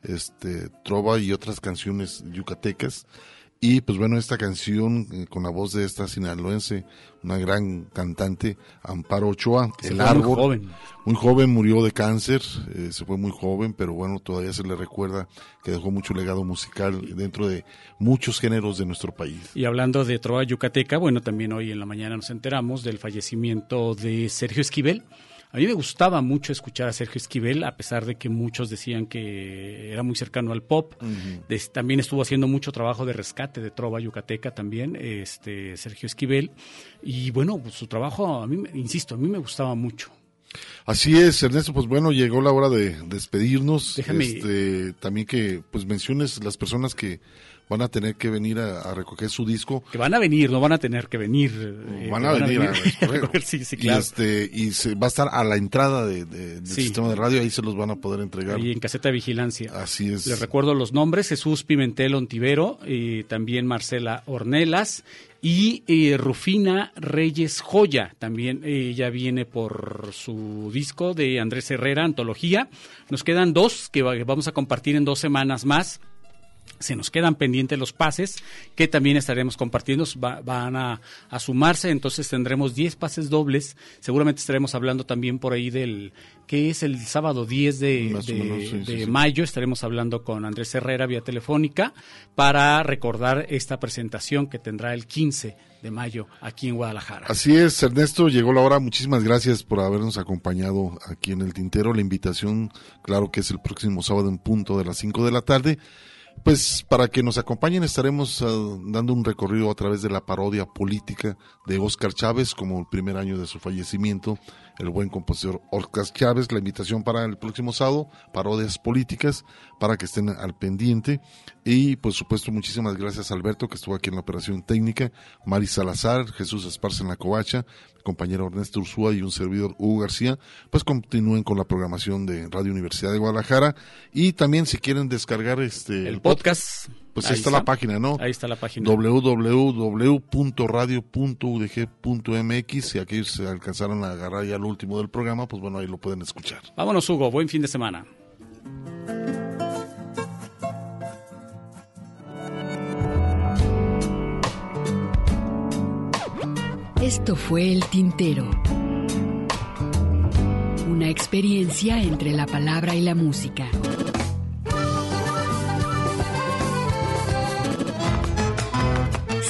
Este, trova y otras canciones yucatecas. Y pues bueno, esta canción eh, con la voz de esta sinaloense, una gran cantante, Amparo Ochoa, El muy Árbol. joven. Muy joven, murió de cáncer, eh, se fue muy joven, pero bueno, todavía se le recuerda que dejó mucho legado musical dentro de muchos géneros de nuestro país. Y hablando de Trova Yucateca, bueno, también hoy en la mañana nos enteramos del fallecimiento de Sergio Esquivel. A mí me gustaba mucho escuchar a Sergio Esquivel, a pesar de que muchos decían que era muy cercano al pop. También estuvo haciendo mucho trabajo de rescate de Trova Yucateca también, este Sergio Esquivel. Y bueno, pues, su trabajo, a mí, me- insisto, a mí me gustaba mucho. Así es, Ernesto, pues bueno, llegó la hora de despedirnos. Déjame- Este, también que pues menciones las personas que van a tener que venir a, a recoger su disco. Que van a venir, no van a tener que venir. eh, Van que a venir a recoger. sí, sí, Y, este, y se, va a estar a la entrada de, de- del Sí. sistema de radio, ahí se los van a poder entregar. Ahí en caseta de vigilancia. Así es. Les recuerdo los nombres, Jesús Pimentel Ontivero, y también Marcela Ornelas y eh, Rufina Reyes Joya. También eh, ella viene por su disco de Andrés Herrera, Antología. Nos quedan dos que vamos a compartir en dos semanas más. Se nos quedan pendientes los pases que también estaremos compartiendo, va- van a, a sumarse, entonces tendremos 10 pases dobles. Seguramente estaremos hablando también por ahí del que es el sábado 10 de, sí, sí. mayo. Estaremos hablando con Andrés Herrera vía telefónica para recordar esta presentación que tendrá el 15 de mayo aquí en Guadalajara. Así es, Ernesto, llegó la hora. Muchísimas gracias por habernos acompañado aquí en el Tintero. La invitación, claro que es el próximo sábado en punto de las 5 de la tarde. Pues para que nos acompañen estaremos ah, dando un recorrido a través de la parodia política de Óscar Chávez como el primer año de su fallecimiento, el buen compositor Óscar Chávez, la invitación para el próximo sábado, parodias políticas, para que estén al pendiente. Y por supuesto muchísimas gracias Alberto que estuvo aquí en la operación técnica, Mari Salazar, Jesús Esparza en la covacha, compañero Ernesto Ursúa y un servidor Hugo García, pues continúen con la programación de Radio Universidad de Guadalajara. Y también si quieren descargar este el podcast pues ahí, está, la página, ¿no? Ahí está la página. www.radio.udg.mx. Si aquellos se alcanzaron a agarrar ya lo último del programa, pues bueno, ahí lo pueden escuchar. Vámonos, Hugo. Buen fin de semana. Esto fue El Tintero. Una experiencia entre la palabra y la música.